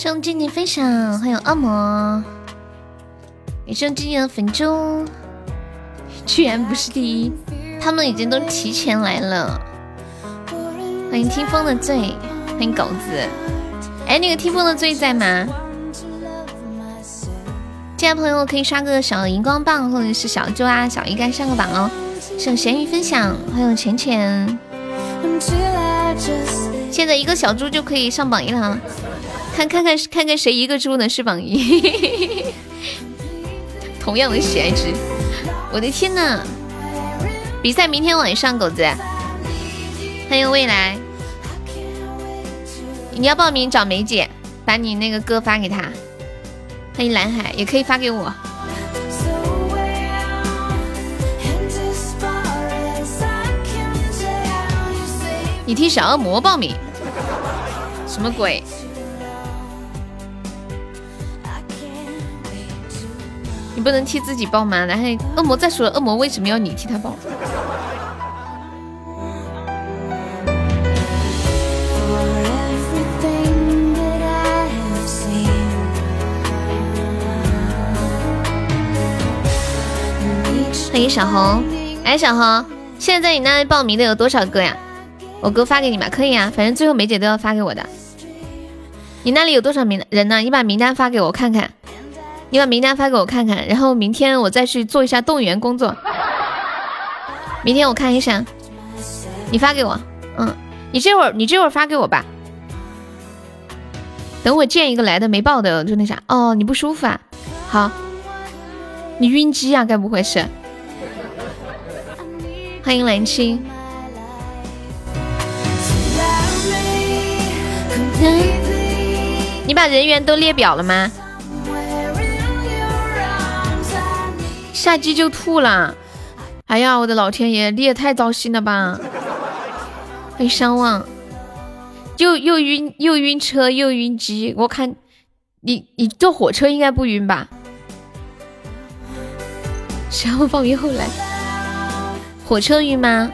送静静分享，欢迎恶魔，也送静静的粉猪，居然不是第一，他们已经都提前来了。欢迎听风的醉，欢迎狗子。哎，那个听风的醉在吗？进来朋友可以刷个小荧光棒，或者是小猪啊、小鱼干上个榜哦。送咸鱼分享，欢迎浅浅。现在一个小猪就可以上榜一了，看看看看看谁一个猪能是榜一。同样的喜爱值，我的天呐！比赛明天晚上，狗子。欢迎未来，你要报名找梅姐，把你那个歌发给她。欢迎蓝海，也可以发给我。你替小恶魔报名，什么鬼？你不能替自己报吗？然后恶魔再说了，恶魔为什么要你替他报？欢迎小红，哎，小红，现在在你那里报名的有多少个呀？我哥发给你吧，可以啊，反正最后梅姐都要发给我的。你那里有多少名人呢？你把名单发给我看看，你把名单发给我看看，然后明天我再去做一下动员工作。明天我看一下，你发给我，嗯，你这会儿你这会儿发给我吧。等我见一个来的没报的就那啥哦，你不舒服啊？好，你晕机啊？该不会是？欢迎蓝青。你把人员都列表了吗？下机就吐了。哎呀，我的老天爷，你也太糟心了吧！欢迎相望，又又晕又晕车又晕机。我看你你坐火车应该不晕吧？然后放云后来，火车晕吗？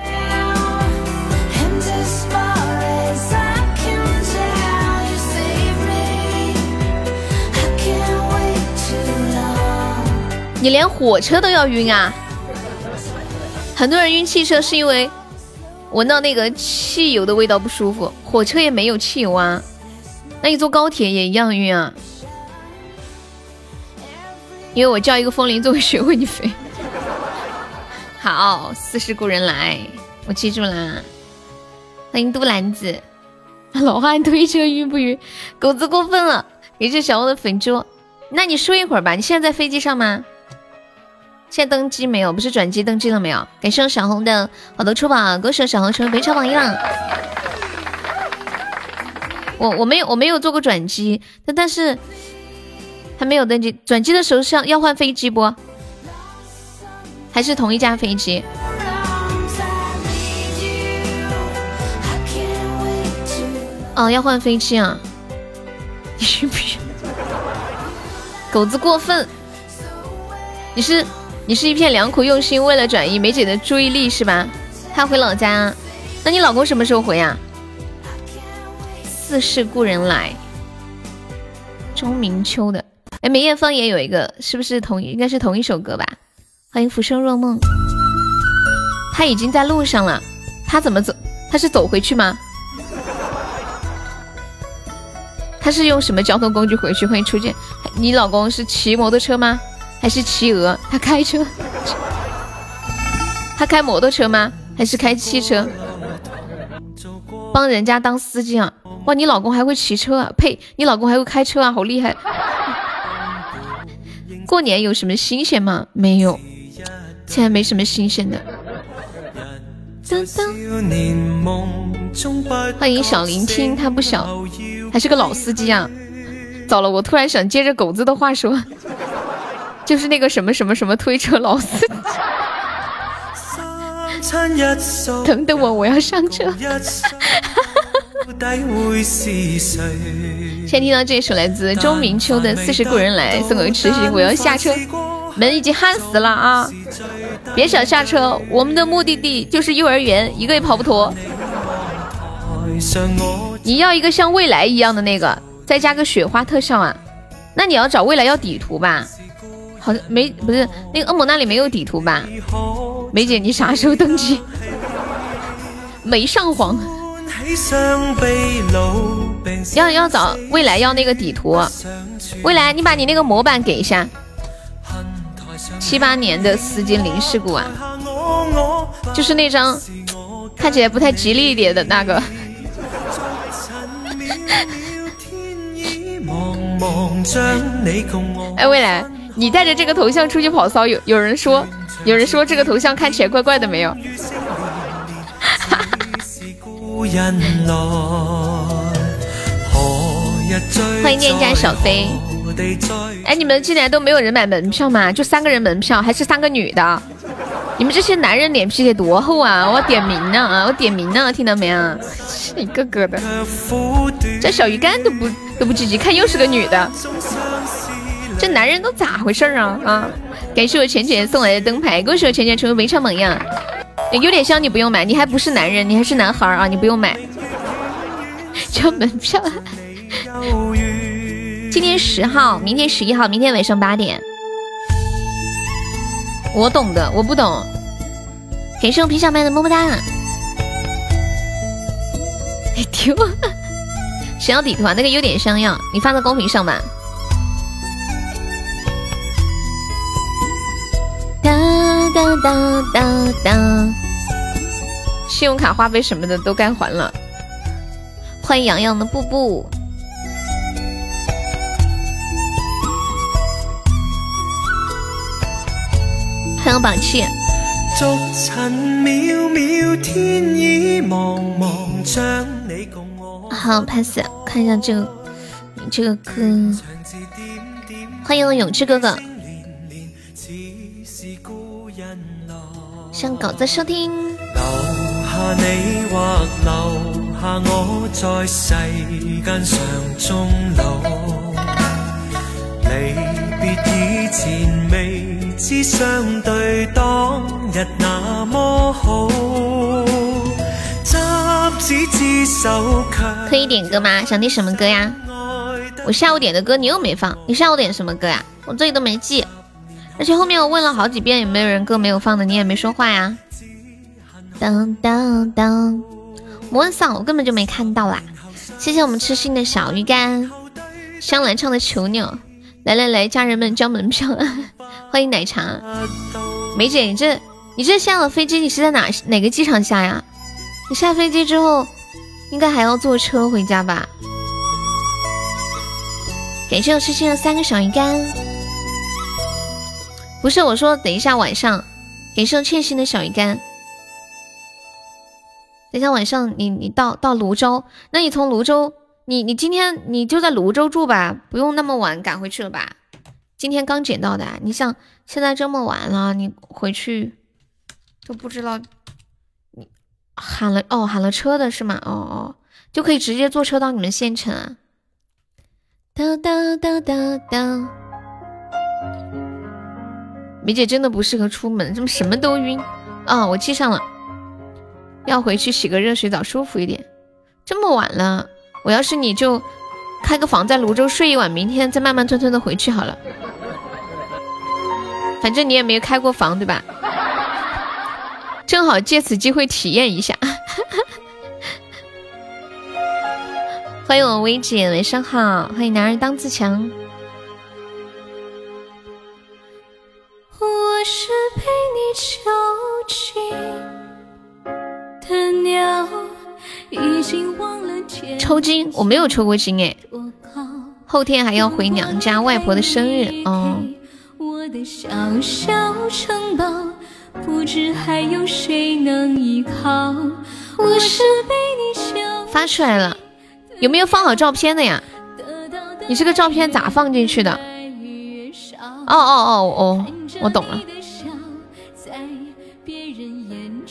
你连火车都要晕啊！很多人晕汽车是因为闻到那个汽油的味道不舒服，火车也没有汽油啊。那你坐高铁也一样晕啊？因为我叫一个风铃作为学会你飞。好，似是故人来，我记住啦。欢迎杜兰子，老汉推车晕不晕？狗子过分了，你是小欧的粉猪。那你说一会儿吧，你现在在飞机上吗？现在登机没有？不是转机登机了没有？感谢小红的好多出宝，恭喜小红成为本场榜一了。我我没有我没有做过转机，但但是还没有登机。转机的时候是要要换飞机不？还是同一架飞机？哦，要换飞机啊！你信不信？狗子过分！你是？你是一片良苦用心，为了转移梅姐的注意力是吧？她回老家，那你老公什么时候回呀？似是故人来，钟明秋的，哎，梅艳芳也有一个，是不是同应该是同一首歌吧？欢迎浮生若梦，他已经在路上了，他怎么走？他是走回去吗？他是用什么交通工具回去？欢迎初见，你老公是骑摩托车吗？还是骑鹅？他开车？他开摩托车吗？还是开汽车？帮人家当司机啊！哇，你老公还会骑车啊？呸，你老公还会开车啊？好厉害！过年有什么新鲜吗？没有，现在没什么新鲜的。欢迎小聆听，他不小，还是个老司机啊！糟了，我突然想接着狗子的话说。就是那个什么什么什么推车老司机，等等我，我要上车。先听到这首来自周明秋的《四十故人来》，送给痴心，我要下车，门已经焊死了啊！别想下车，我们的目的地就是幼儿园，一个也跑不脱。你要一个像未来一样的那个，再加个雪花特效啊？那你要找未来要底图吧？好像没不是那个恶魔那里没有底图吧？梅姐你啥时候登基？没上黄。要要找未来要那个底图，未来你把你那个模板给一下。七八年的丝巾零事故啊，就是那张看起来不太吉利一点的那个。哎，未来，你带着这个头像出去跑骚，有有人说，有人说这个头像看起来怪怪的，没有？欢迎店家小飞。哎，你们进来都没有人买门票吗？就三个人门票，还是三个女的？你们这些男人脸皮得多厚啊！我点名呢，我点名呢，听到没啊？一个个的，这小鱼干都不都不积极，看又是个女的，这男人都咋回事啊？啊！感谢我浅浅送来的灯牌，恭喜我浅浅成为围场榜样。有点香，你不用买，你还不是男人，你还是男孩啊，你不用买。交门票。今天十号，明天十一号，明天晚上八点。我懂的，我不懂。感谢我皮小麦的么么哒。丢，谁要底图啊？那个有点香呀，你发到公屏上吧。哒哒哒哒。信用卡花呗什么的都该还了。欢迎洋洋的布布。欢迎宝气。好，pass，看一下这个，你这个歌。欢迎永志哥哥。向狗子收听。可以点歌吗？想听什么歌呀？我下午点的歌你又没放，你下午点什么歌呀？我这里都没记，而且后面我问了好几遍有没有人歌没有放的，你也没说话呀。当当当，魔嗓我根本就没看到啦。谢谢我们痴心的小鱼干，香兰唱的囚鸟。来来来，家人们交门票，欢迎奶茶。梅姐，你这你这下了飞机，你是在哪哪个机场下呀？你下飞机之后，应该还要坐车回家吧？感谢我痴心的三个小鱼干。不是我说，等一下晚上，感谢我欠薪的小鱼干。等一下晚上你你到到泸州，那你从泸州。你你今天你就在泸州住吧，不用那么晚赶回去了吧？今天刚捡到的，你想现在这么晚了，你回去都不知道你喊了哦喊了车的是吗？哦哦，就可以直接坐车到你们县城啊！哒哒哒哒哒，梅姐真的不适合出门，怎么什么都晕？哦，我记上了，要回去洗个热水澡舒服一点。这么晚了。我要是你就开个房在泸州睡一晚，明天再慢慢吞吞的回去好了。反正你也没有开过房对吧？正好借此机会体验一下。欢迎我薇姐，晚上好。欢迎男人当自强。囚禁的鸟。抽筋，我没有抽过筋哎。后天还要回娘家外婆的生日哦。发出来了，有没有放好照片的呀？你这个照片咋放进去的？哦哦哦哦，我懂了。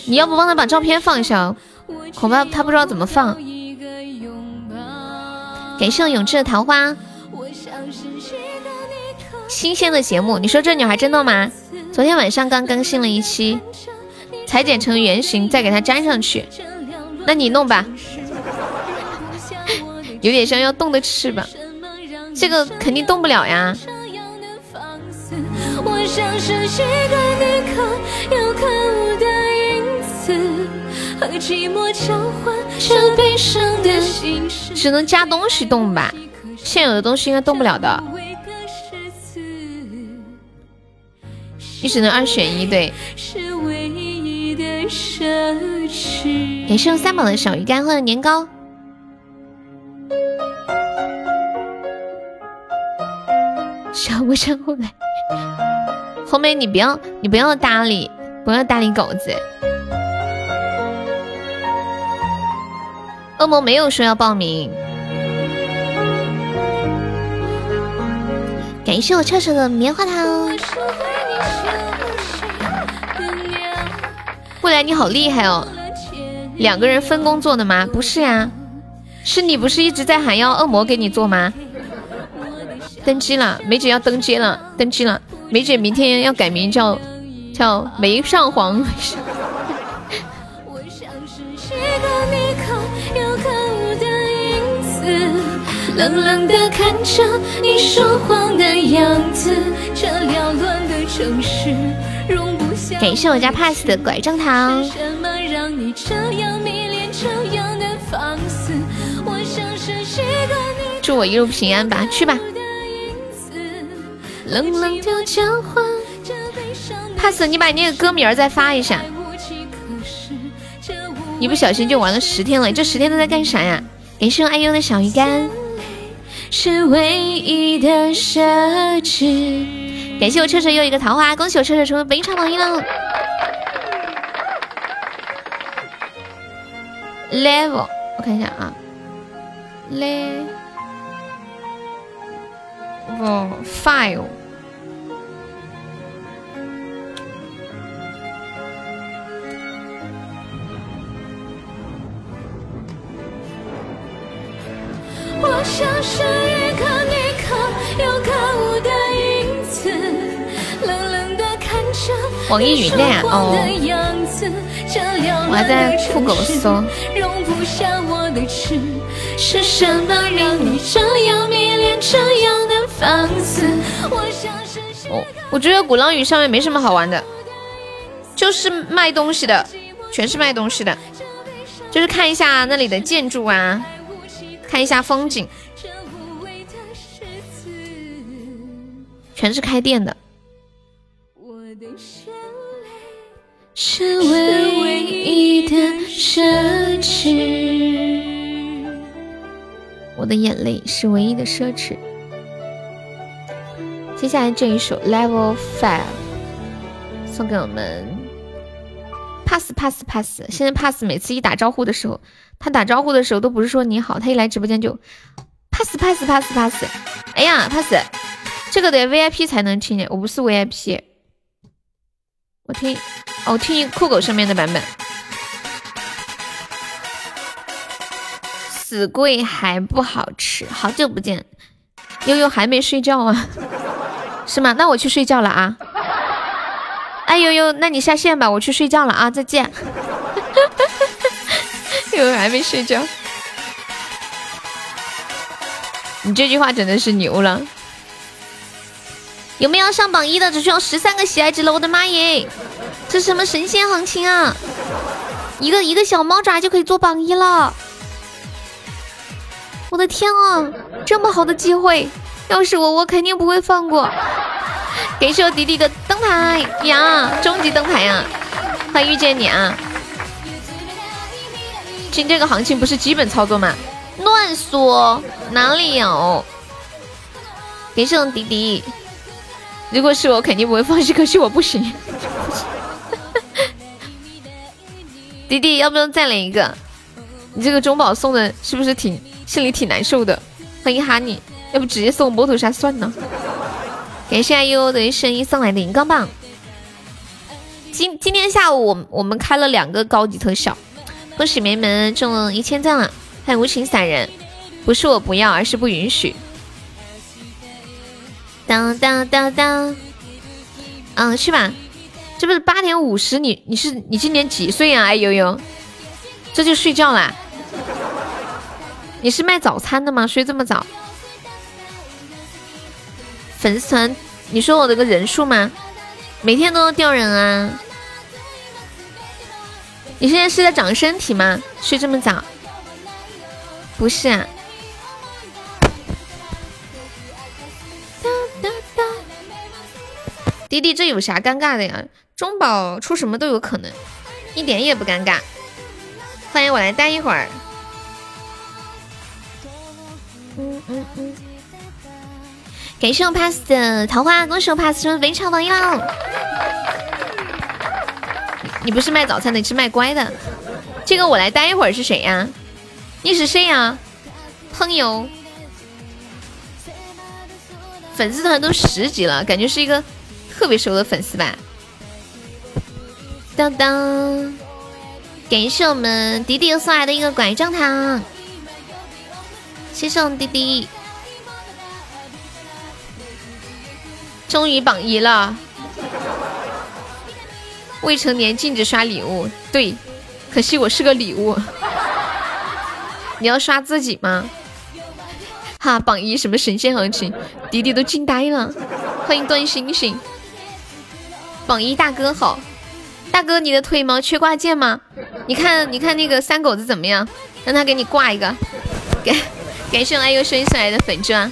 你要不帮他把照片放一下？恐怕他不知道怎么放。感谢我永志的桃花，新鲜的节目，你说这女孩真的吗？昨天晚上刚更新了一期，裁剪成圆形再给它粘上去。那你弄吧，有点像要动的翅膀。这个肯定动不了呀。只能加东西动吧，现有的东西应该动不了的。你只能二选一，对。感谢三宝的小鱼干和年糕。小不想后来？红梅你不要，你不要搭理，不要搭理狗子。恶魔没有说要报名。感谢我彻彻的棉花糖。未来你好厉害哦！两个人分工做的吗？不是呀，是你不是一直在喊要恶魔给你做吗？登机了，梅姐要登机了，登机了。梅姐明天要改名叫叫梅上皇。冷冷的看着你说谎的样子，这缭乱的城市容不下。感谢我家 pass 的拐杖糖。祝我一路平安吧，去吧。冷冷的交换。pass，你把那个歌名再发一下。一不小心就玩了十天了，这十天都在干啥呀？感谢我爱优的小鱼干。是唯一的奢侈。感谢我车车又一个桃花，恭喜我车车成为本场榜一了。Level，我看一下啊，Level Five。我像是一颗你可有可无的影子，冷冷的看着网易云的呀，哦，我还在酷狗搜。是什么让你这样迷恋这样的放肆？哦，我觉得鼓浪屿上面没什么好玩的，就是卖东西的，全是卖东西的，就是看一下那里的建筑啊。看一下风景，全是开店的。是唯一的奢侈，我的眼泪是唯一的奢侈。接下来这一首 Level Five 送给我们 Pass Pass Pass。现在 Pass 每次一打招呼的时候。他打招呼的时候都不是说你好，他一来直播间就 pass pass pass pass，哎呀 pass，这个得 VIP 才能听见，我不是 VIP，我听哦听酷狗上面的版本。死贵还不好吃，好久不见，悠悠还没睡觉啊？是吗？那我去睡觉了啊。哎呦呦，那你下线吧，我去睡觉了啊，再见。悠悠还没睡觉，你这句话真的是牛了。有没有上榜一的？只需要十三个喜爱值了，我的妈耶！这什么神仙行情啊？一个一个小猫爪就可以做榜一了，我的天啊！这么好的机会，要是我，我肯定不会放过。感谢我迪迪的灯牌呀，终极灯牌呀！欢迎遇见你啊！进这个行情不是基本操作吗？乱说，哪里有？感谢我迪迪，如果是我，肯定不会放弃。可惜我不行。迪迪，要不要再来一个？你这个中宝送的是不是挺心里挺难受的？欢迎哈尼，要不直接送摩托车算了。感谢阿优的声音送来的荧光棒。今今天下午我我们开了两个高级特效。恭喜梅们中了一千赞了！欢迎无情散人，不是我不要，而是不允许。当当当当，嗯，是吧。这不是八点五十？你你是你今年几岁呀？哎呦呦，这就睡觉啦？你是卖早餐的吗？睡这么早？粉丝团，你说我的个人数吗？每天都要掉人啊！你现在是在长身体吗？睡这么早？不是啊。弟弟，这有啥尴尬的呀？中宝出什么都有可能，一点也不尴尬。欢迎我来待一会儿。感谢我 pass 的桃花，恭喜我 pass 成为场榜一了。你不是卖早餐的，你是卖乖的。这个我来待一会儿是谁呀？你是谁呀？朋友。粉丝团都十级了，感觉是一个特别熟的粉丝吧。当当，感谢我们迪迪送来的一个拐杖糖，谢谢我们迪迪。终于榜一了，未成年禁止刷礼物。对，可惜我是个礼物。你要刷自己吗？哈，榜一什么神仙行情？迪迪都惊呆了。欢迎段星星，榜一大哥好，大哥你的腿毛缺挂件吗？你看你看那个三狗子怎么样？让他给你挂一个。感感谢我爱优生送来的粉钻，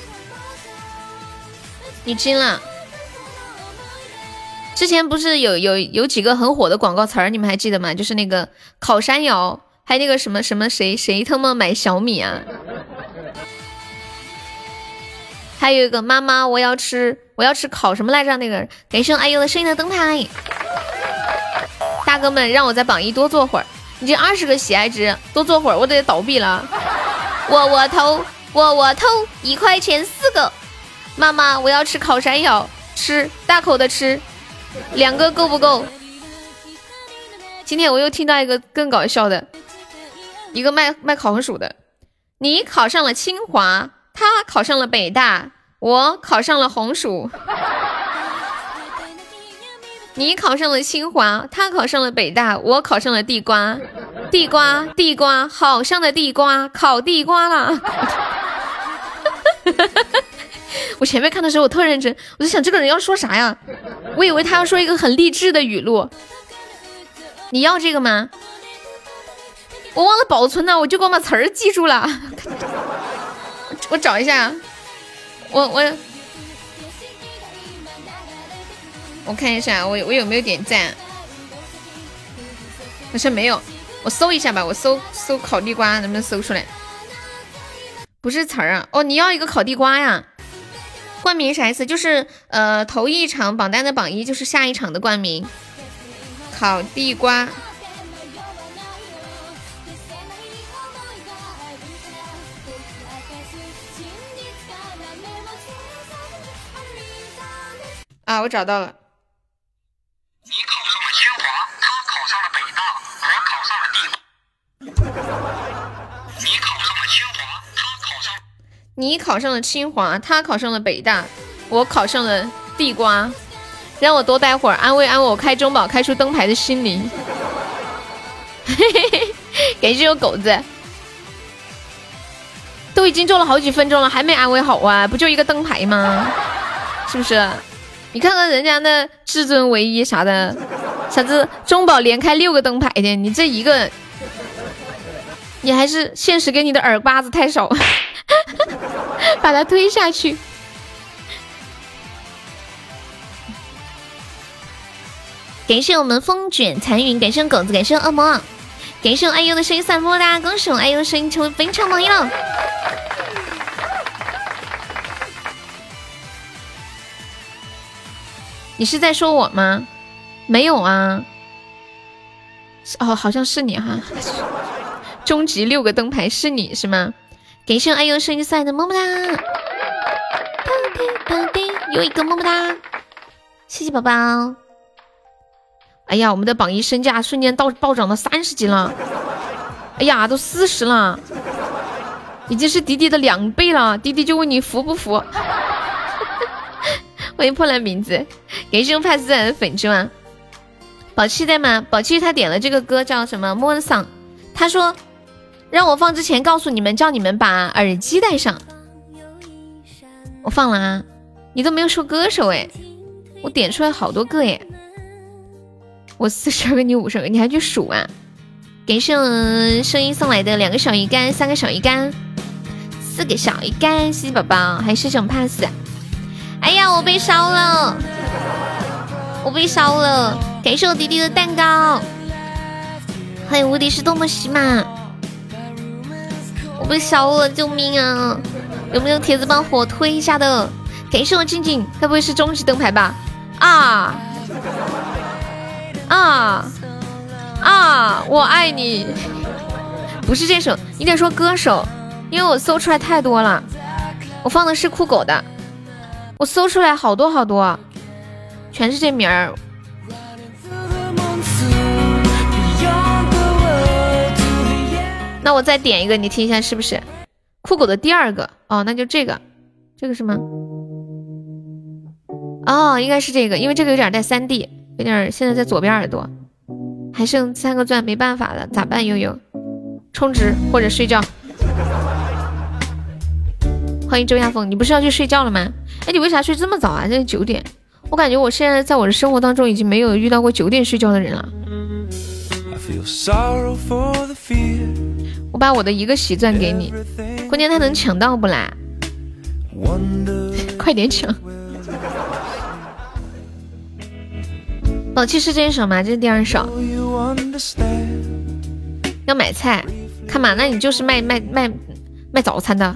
你惊了。之前不是有有有几个很火的广告词儿，你们还记得吗？就是那个烤山药，还有那个什么什么谁谁他妈买小米啊？还有一个妈妈我要吃我要吃烤什么来着？那个感谢爱优的声音的灯牌，大哥们让我在榜一多坐会儿，你这二十个喜爱值多坐会儿我得倒闭了。窝窝头窝窝头一块钱四个，妈妈我要吃烤山药，吃大口的吃。两个够不够？今天我又听到一个更搞笑的，一个卖卖烤红薯的。你考上了清华，他考上了北大，我考上了红薯。你考上了清华，他考上了北大，我考上了地瓜。地瓜，地瓜，好香的地瓜，烤地瓜啦。我前面看的时候，我特认真，我就想这个人要说啥呀？我以为他要说一个很励志的语录。你要这个吗？我忘了保存了，我就光把词儿记住了。我找一下，我我我看一下，我我有没有点赞？好像没有，我搜一下吧，我搜搜烤地瓜能不能搜出来？不是词儿啊，哦，你要一个烤地瓜呀？冠名啥意思？就是呃，头一场榜单的榜一就是下一场的冠名。烤地瓜。啊，我找到了。你考上了清华，他考上了北大，我考上了地。你考上了清华，他考上了北大，我考上了地瓜。让我多待会儿，安慰安慰我开中宝开出灯牌的心灵。嘿嘿嘿，感谢我狗子，都已经做了好几分钟了，还没安慰好啊？不就一个灯牌吗？是不是？你看看人家那至尊唯一啥的，啥子中宝连开六个灯牌的，你这一个，你还是现实给你的耳巴子太少，把他推下去。感谢我们风卷残云，感谢狗子，感谢恶魔，感谢我爱优的声音散播哒，恭喜我爱优的声音成为本场榜一了。你是在说我吗？没有啊。哦，好像是你哈。终极六个灯牌是你是吗？感谢爱优声音赛的么么哒。有一个么么哒，谢谢宝宝。哎呀，我们的榜一身价瞬间到暴涨到三十级了。哎呀，都四十了，已经是迪迪的两倍了。迪迪就问你服不服？欢迎破烂名字。感谢我帕斯仔的粉钻，宝气在吗？宝气他点了这个歌叫什么？莫桑，他说让我放之前告诉你们，叫你们把耳机戴上。我放了啊，你都没有说歌手哎，我点出来好多个耶，我四十二个，你五十个，你还去数啊？感谢我声音送来的两个小鱼干，三个小鱼干，四个小鱼干，谢谢宝宝，还是种 pass。哎呀，我被烧了，我被烧了！感谢我弟弟的蛋糕，欢迎无敌是多么喜马，我被烧了，救命啊！有没有铁子帮火推一下的？感谢我静静，该不会是终极灯牌吧？啊啊！啊，我爱你，不是这首，你得说歌手，因为我搜出来太多了，我放的是酷狗的，我搜出来好多好多，全是这名儿。那我再点一个，你听一下是不是酷狗的第二个？哦，那就这个，这个是吗？哦，应该是这个，因为这个有点带三 D，有点现在在左边耳朵。还剩三个钻，没办法了，咋办？悠悠，充值或者睡觉。欢迎周亚峰，你不是要去睡觉了吗？哎，你为啥睡这么早啊？现在九点，我感觉我现在在我的生活当中已经没有遇到过九点睡觉的人了。我把我的一个喜钻给你，关键他能抢到不啦？快点抢！宝气是这一首吗？这是第二首。要买菜，看嘛，那你就是卖卖卖卖早餐的。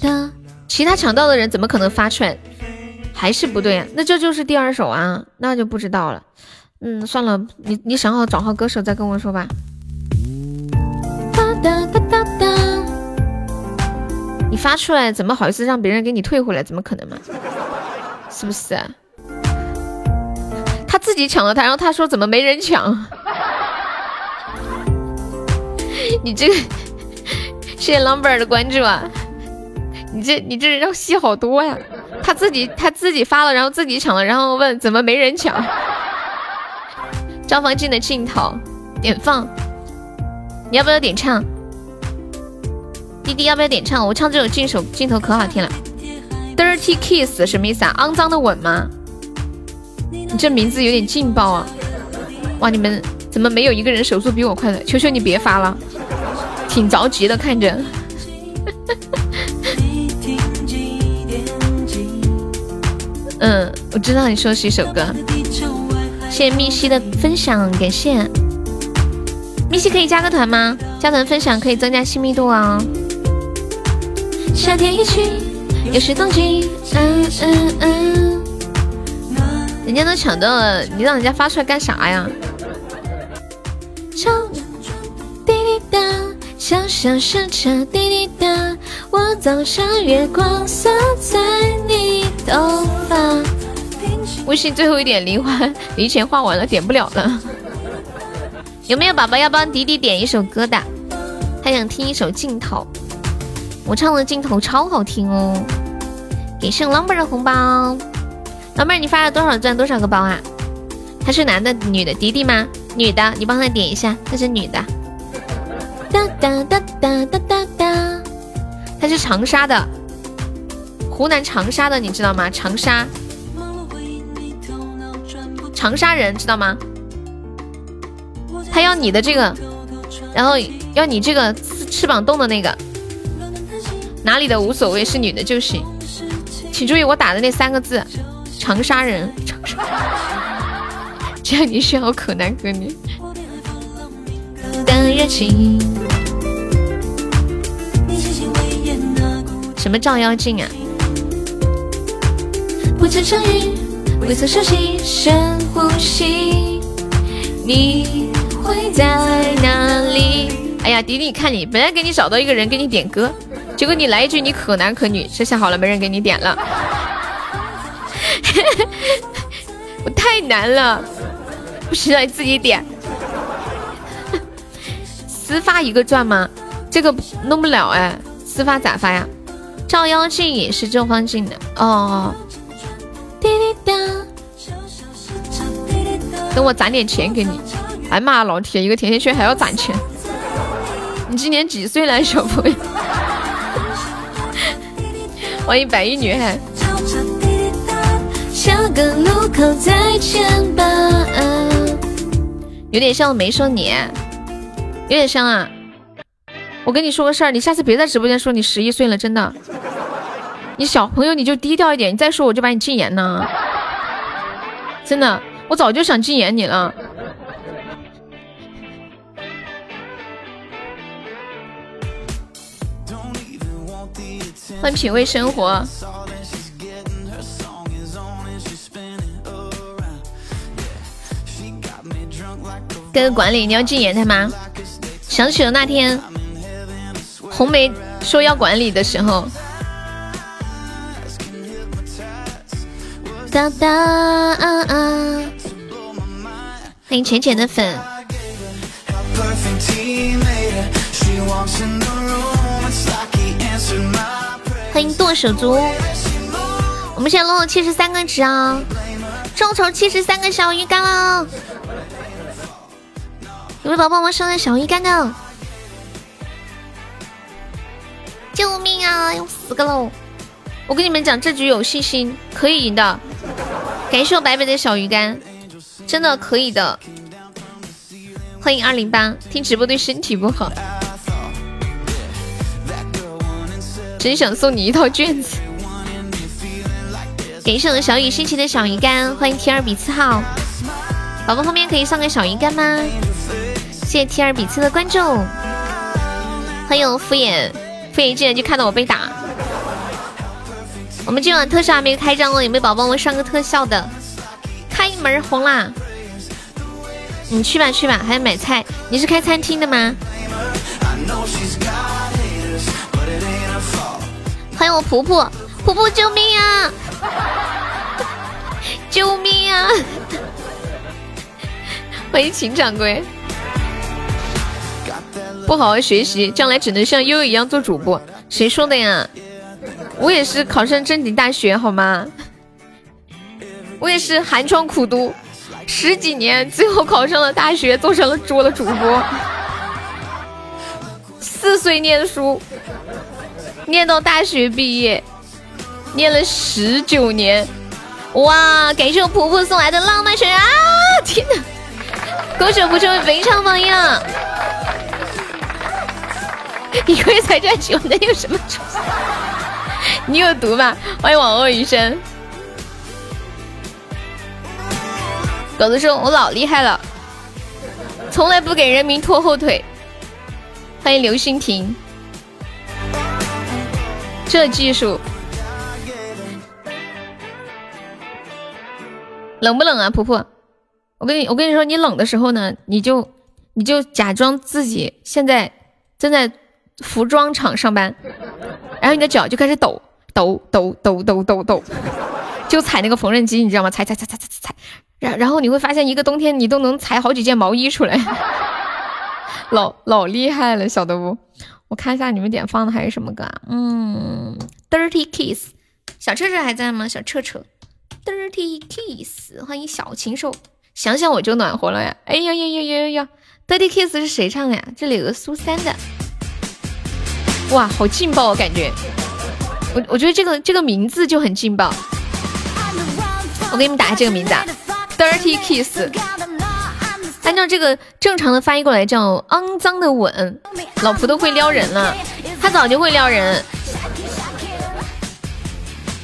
的，其他抢到的人怎么可能发出来？还是不对啊？那这就是第二首啊？那就不知道了。嗯，算了，你你想好找好歌手再跟我说吧。哒哒哒哒。你发出来怎么好意思让别人给你退回来？怎么可能嘛？是不是？他自己抢了他，然后他说怎么没人抢？你这个 谢谢 number 的关注啊！你这你这人要戏好多呀！他自己他自己发了，然后自己抢了，然后问怎么没人抢？张方静的镜头点放，你要不要点唱？弟弟要不要点唱？我唱这首镜头镜头可好听了。Dirty kiss 什么意思啊？肮脏的吻吗？你这名字有点劲爆啊！哇，你们怎么没有一个人手速比我快的？求求你别发了，挺着急的看着。嗯，我知道你说的是一首歌。谢谢蜜西的分享，感谢。蜜西可以加个团吗？加团分享可以增加亲密度啊。夏天一去，又是冬季。嗯嗯嗯。人家都抢到了，你让人家发出来干啥呀？滴滴答，小小时差滴滴答，我早上月光洒在你头发。微信最后一点零花零钱花完了，点不了了。有没有宝宝要帮迪迪点一首歌的？他想听一首镜头，我唱的镜头超好听哦。给圣 number 的红包。老妹儿，你发了多少钻？多少个包啊？他是男的、女的？迪迪吗？女的，你帮他点一下，他是女的。哒哒哒哒哒哒哒，他是长沙的，湖南长沙的，你知道吗？长沙，长沙人知道吗？他要你的这个，然后要你这个翅膀动的那个，哪里的无所谓，是女的就行。请注意我打的那三个字。长沙人，长沙，这样你需要可男可女。什么照妖镜啊？不曾相遇，未曾熟悉，深呼吸，你会在哪里？哎呀，迪迪，看你，本来给你找到一个人给你点歌，结果你来一句你可男可女，这下好了，没人给你点了。我太难了，不行，让你自己点。私发一个钻吗？这个弄不了哎，私发咋发呀？照妖镜也是正方镜的哦。滴滴答，等我攒点钱给你。哎妈，老铁，一个甜甜圈还要攒钱？你今年几岁了，小朋友？欢迎白衣女孩。下个路口再见吧。有点像我没说你，有点像啊。我跟你说个事儿，你下次别在直播间说你十一岁了，真的。你小朋友你就低调一点，你再说我就把你禁言呢。真的，我早就想禁言你了。欢迎品味生活。哥哥管理，你要禁言他吗？想起了那天红梅说要管理的时候。哒哒！欢迎浅浅的粉。欢迎剁手族。我们现在落了七十三个值啊！众筹七十三个小鱼干了。有位宝宝们上了小鱼干的，救命啊！要死个喽！我跟你们讲，这局有信心，可以赢的。感谢我白白的小鱼干，真的可以的。欢迎二零八，听直播对身体不好。真想送你一套卷子。感谢我小雨新奇的小鱼干，欢迎 T 二比次号。宝宝后面可以上个小鱼干吗？谢谢 T 二比次的关注。欢迎敷衍，敷衍一进来就看到我被打。我们今晚特效还没有开张哦，有没有宝宝我上个特效的？开门红啦！你去吧去吧，还要买菜。你是开餐厅的吗？欢迎我婆婆，婆婆救命啊！救命啊！欢迎秦掌柜。不好好学习，将来只能像悠悠一样做主播。谁说的呀？我也是考上正经大学，好吗？我也是寒窗苦读十几年，最后考上了大学，做成了做了主播。四岁念书，念到大学毕业，念了十九年。哇！感谢我婆婆送来的浪漫水啊！天哪！恭喜我不成为非常榜样。一个月才赚九，那有什么出息？你有毒吧？欢迎往恶余生。狗子说：“我老厉害了，从来不给人民拖后腿。”欢迎刘欣婷，这技术冷不冷啊，婆婆？我跟你我跟你说，你冷的时候呢，你就你就假装自己现在正在服装厂上班，然后你的脚就开始抖。抖抖抖抖抖抖，就踩那个缝纫机，你知道吗？踩踩踩踩踩踩踩，然然后你会发现一个冬天你都能裁好几件毛衣出来，老老厉害了，晓得不？我看一下你们点放的还是什么歌啊？嗯，Dirty Kiss，小彻彻还在吗？小彻彻，Dirty Kiss，欢迎小禽兽，想想我就暖和了呀！哎呀呀呀呀呀呀，Dirty Kiss 是谁唱的呀？这里有个苏三的，哇，好劲爆我，感觉。我我觉得这个这个名字就很劲爆，我给你们打下这个名字啊，Dirty Kiss，按照这个正常的翻译过来叫肮脏的吻，老婆都会撩人了，他早就会撩人，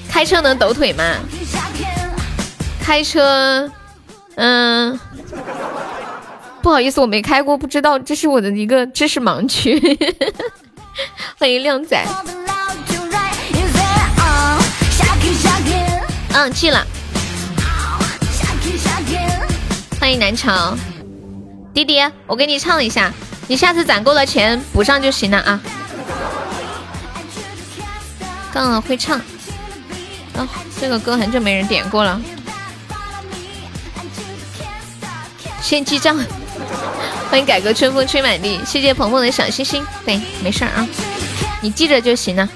开车能抖腿吗？开车，嗯，不好意思，我没开过，不知道，这是我的一个知识盲区，欢迎靓仔。嗯，去了。欢迎南城弟弟，我给你唱一下，你下次攒够了钱补上就行了啊。刚好会唱，啊，这个歌很久没人点过了。先记账。欢迎改革春风吹满地，谢谢鹏鹏的小心心。对，没事啊，你记着就行了。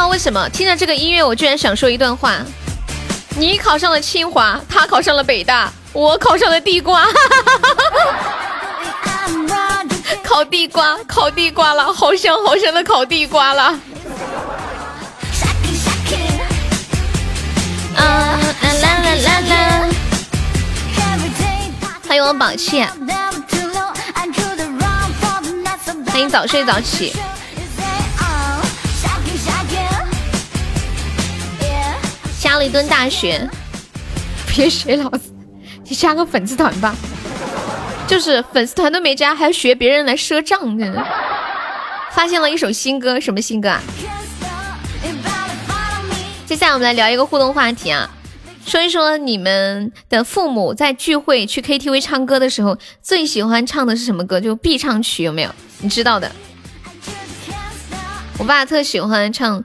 道为什么听着这个音乐，我居然想说一段话。你考上了清华，他考上了北大，我考上了地瓜。烤地瓜，烤地瓜了，好香好香的烤地瓜了。啊啦啦啦啦！欢迎我宝气，欢迎早睡早起。加了一顿大学，别学老子，你加个粉丝团吧。就是粉丝团都没加，还要学别人来赊账呢。发现了一首新歌，什么新歌啊？接下来我们来聊一个互动话题啊，说一说你们的父母在聚会去 KTV 唱歌的时候，最喜欢唱的是什么歌？就必唱曲有没有？你知道的。我爸特喜欢唱。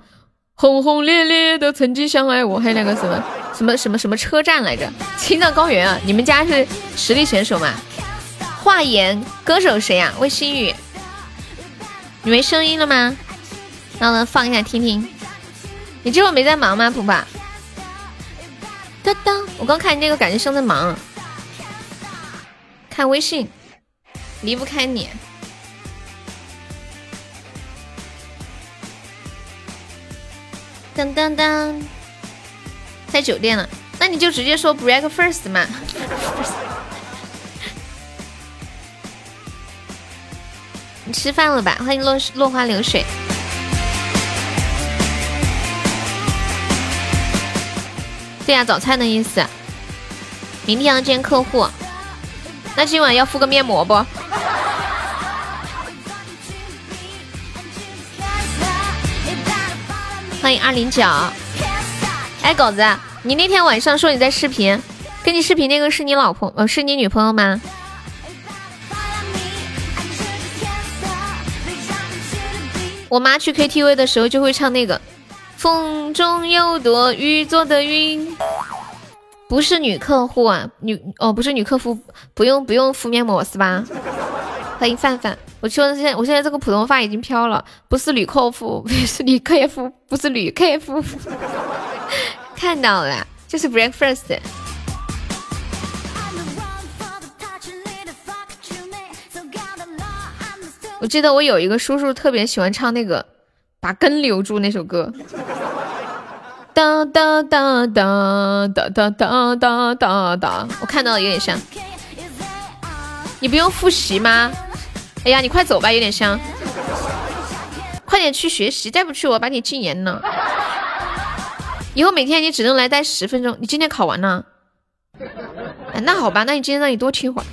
轰轰烈烈的曾经相爱，我还有那个什么什么什么什么车站来着？青藏高原啊！你们家是实力选手吗？华言歌手谁呀？魏新宇，你没声音了吗？让我放一下听听。你这会没在忙吗，普爸？当当，我刚看你那个，感觉像在忙。看微信，离不开你。当当当，在酒店了，那你就直接说 breakfast 嘛。你吃饭了吧？欢迎落落花流水。对呀，早餐的意思。明天要见客户，那今晚要敷个面膜不？欢迎二零九，哎，狗子，你那天晚上说你在视频，跟你视频那个是你老婆，呃，是你女朋友吗？我妈去 KTV 的时候就会唱那个《风中有朵雨做的云》，不是女客户啊，女哦，不是女客户，不用不用敷面膜是吧？欢迎范范。我说现在，我现在这个普通话已经飘了，不是女客户，不是女客户，不是女客户，看到了，就是 breakfast。我记得我有一个叔叔特别喜欢唱那个《把根留住》那首歌，哒哒哒哒哒哒哒哒哒哒，我看到了有点像，你不用复习吗？哎呀，你快走吧，有点香。快点去学习，再不去我把你禁言了。以后每天你只能来待十分钟。你今天考完了？哎，那好吧，那你今天让你多听会儿。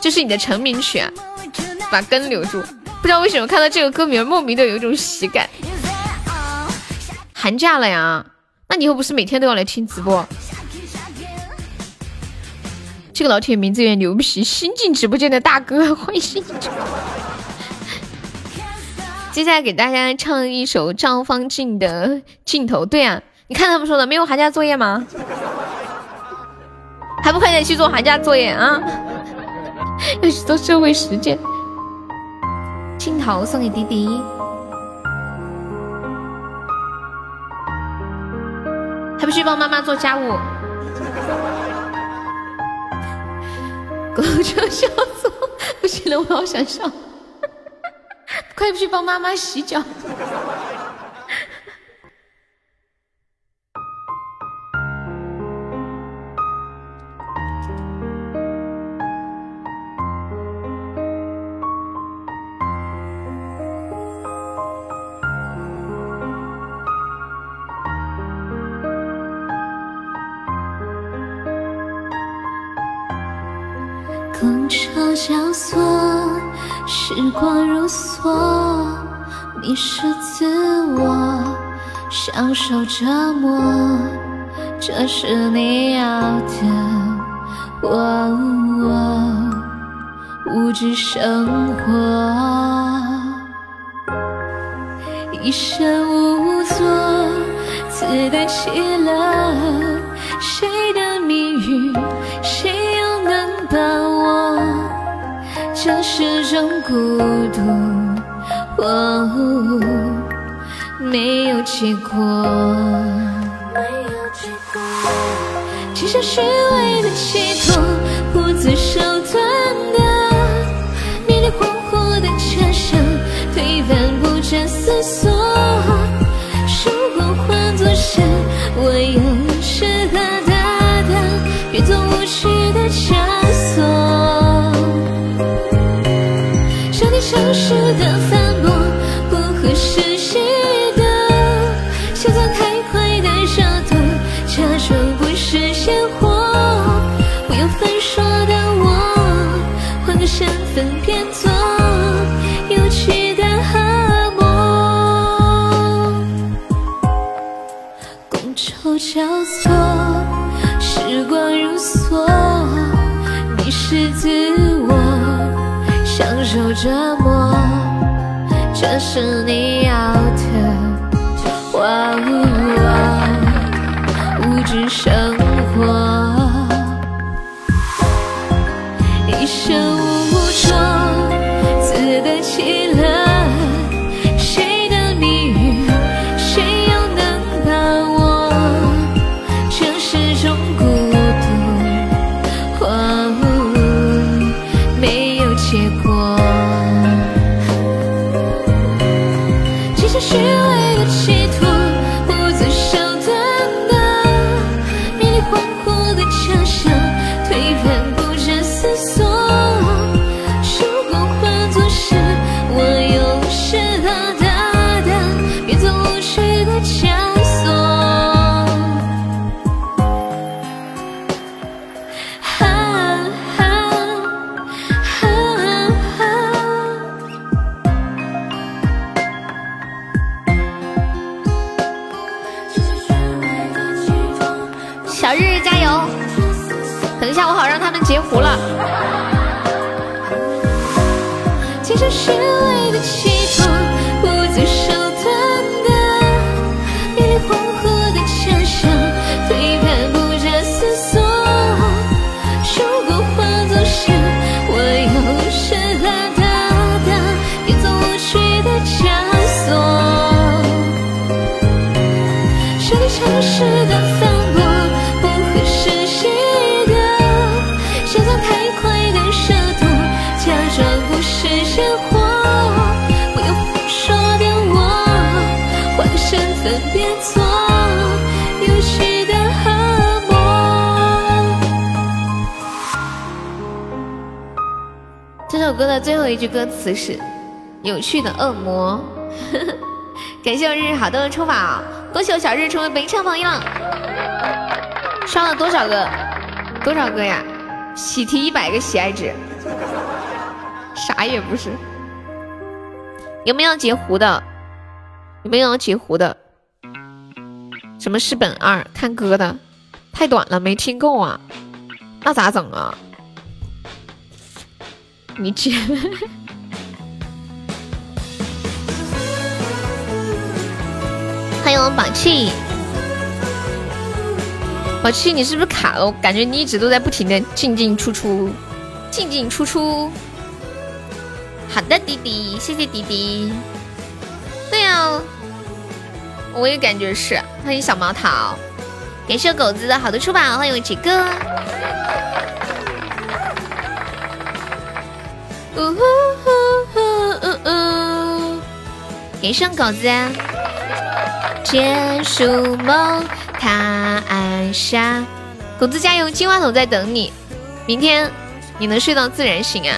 这是你的成名曲，把根留住。不知道为什么看到这个歌名，莫名的有一种喜感。寒假了呀，那你以后不是每天都要来听直播？这个老铁名字有点牛皮，新进直播间的大哥，欢迎新进。接下来给大家唱一首张方静的《镜头》。对啊，你看他们说的，没有寒假作业吗？还不快点去做寒假作业啊！要去做社会实践。镜头送给滴滴，还不去帮妈妈做家务？我就笑死我，不行了，我好想笑，快去帮妈妈洗脚。枷锁，时光如梭，迷失自我，享受折磨，这是你要的。我物质生活，一生无作，自得其乐，谁的命运？谁又能？把握，这是种孤独。没有结果。只剩虚伪的寄托，这是你要一句歌词是“有趣的恶魔”。感谢我日日好多的抽宝，恭喜我小日成为本场榜一了。刷了多少个？多少个呀？喜提一百个喜爱值，啥也不是。有没有截胡的？有没有截胡的？什么是本二？看歌的太短了，没听够啊。那咋整啊？你截。欢迎我们宝气，宝气，你是不是卡了？我感觉你一直都在不停的进进出出，进进出出。好的，弟弟，谢谢弟弟。对呀、我也感觉是。欢迎小毛桃，感谢狗子的好的出宝，欢迎我杰哥。呜呼呼呼呜呜，感谢狗子。结束梦，他按下。狗子加油，金话筒在等你。明天你能睡到自然醒啊？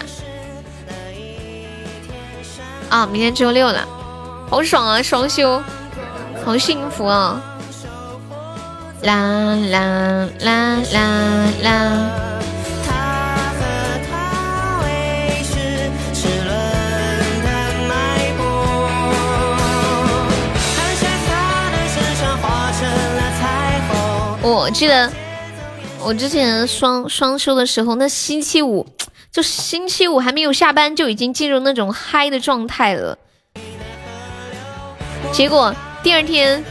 啊，明天周六了，好爽啊，双休，好幸福哦！啦啦啦啦啦。我记得我之前双双休的时候，那星期五 就星期五还没有下班，就已经进入那种嗨的状态了。结果第二天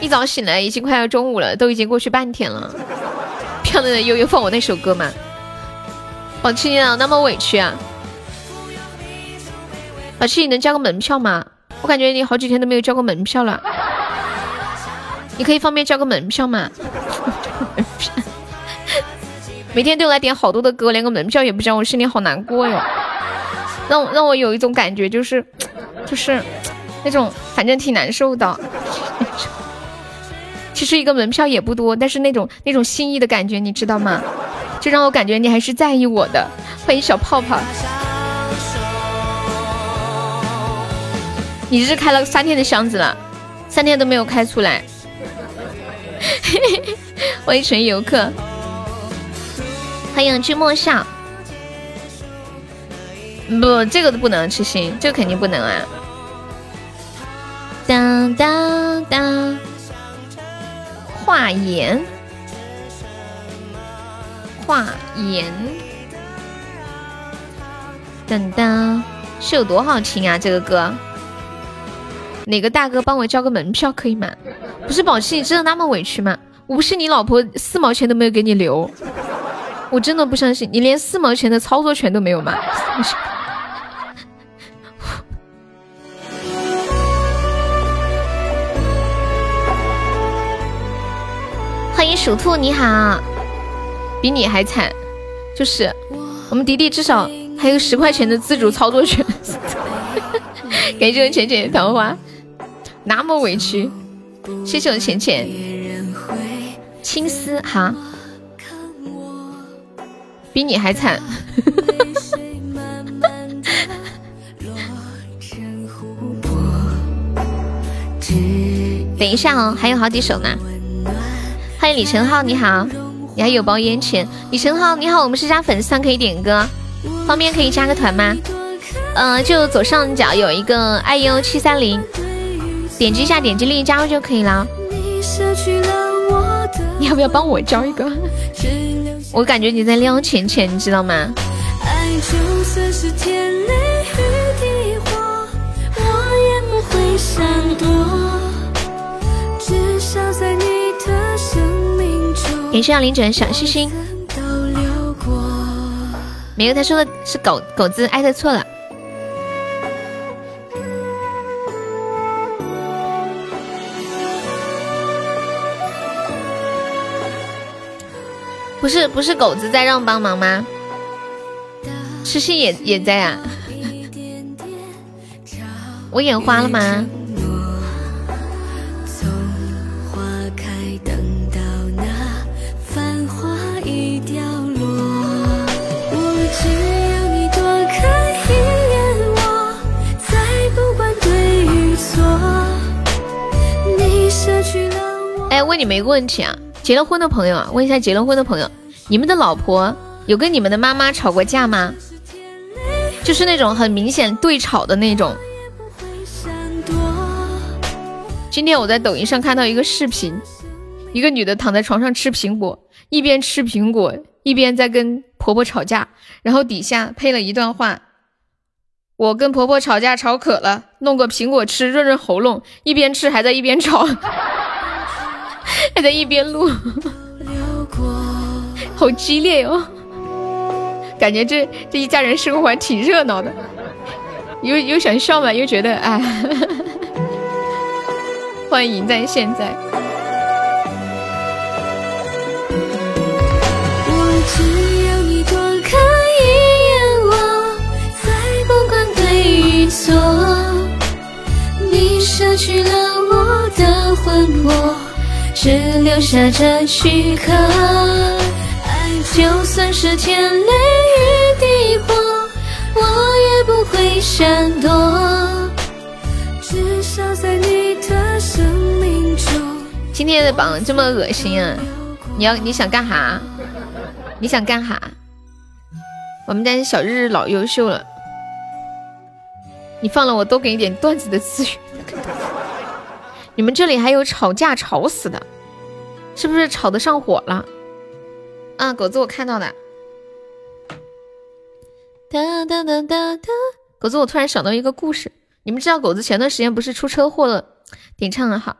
一早醒来，已经快要中午了，都已经过去半天了。漂亮的悠悠放我那首歌嘛，宝七你咋那么委屈啊？宝七，你能交个门票吗？我感觉你好几天都没有交过门票了。你可以方便交个门票吗？每天对我来点好多的歌，连个门票也不交，我心里好难过哟。让我让我有一种感觉，就是就是那种反正挺难受的。其实一个门票也不多，但是那种那种心意的感觉，你知道吗？就让我感觉你还是在意我的。欢迎小泡泡，你是开了三天的箱子了，三天都没有开出来。欢迎纯游客，欢迎君莫笑。不，这个都不能痴心，这个肯定不能啊！当当当，画言，画言，等等，是有多好听啊？这个歌，哪个大哥帮我交个门票可以吗？不是宝气，你真的那么委屈吗？我不是你老婆，四毛钱都没有给你留，我真的不相信，你连四毛钱的操作权都没有吗？欢迎鼠兔，你好，比你还惨，就是我们迪迪至少还有十块钱的自主操作权，感谢我浅浅的桃花，那么委屈，谢谢我浅浅，青丝哈，比你还惨，等一下哦，还有好几首呢。欢迎李晨浩，你好，你还有包烟钱。李晨浩，你好，我们是加粉丝团，可以点歌，方便可以加个团吗？嗯，就左上角有一个爱优七三零，点击一下，点击立即加入就可以了。你要不要帮我交一个？我感觉你在撩钱钱，你知道吗？感谢零九小星星，没有，他说的是狗狗子艾特错了，不是不是狗子在让帮忙吗？痴心也也在啊，我眼花了吗？哎，问你们一个问题啊，结了婚的朋友啊，问一下结了婚的朋友，你们的老婆有跟你们的妈妈吵过架吗？就是那种很明显对吵的那种。今天我在抖音上看到一个视频，一个女的躺在床上吃苹果，一边吃苹果一边在跟婆婆吵架，然后底下配了一段话：我跟婆婆吵架吵渴了，弄个苹果吃润润喉咙，一边吃还在一边吵。还在一边录，好激烈哟！感觉这这一家人生活还挺热闹的，又又想笑嘛，又觉得哎，欢迎在现在。我只要你多看一眼，我再不管对与错。你舍去了我的魂魄。只留下这躯壳，就算是天雷与地火，我也不会闪躲。至少在你的生命中。今天的榜这么恶心啊！你要你想干哈？你想干哈？我们家小日日老优秀了，你放了我多给你点段子的资源。你们这里还有吵架吵死的，是不是吵得上火了？啊，狗子我看到的。哒哒哒哒哒，狗子我突然想到一个故事，你们知道狗子前段时间不是出车祸了？点唱的好，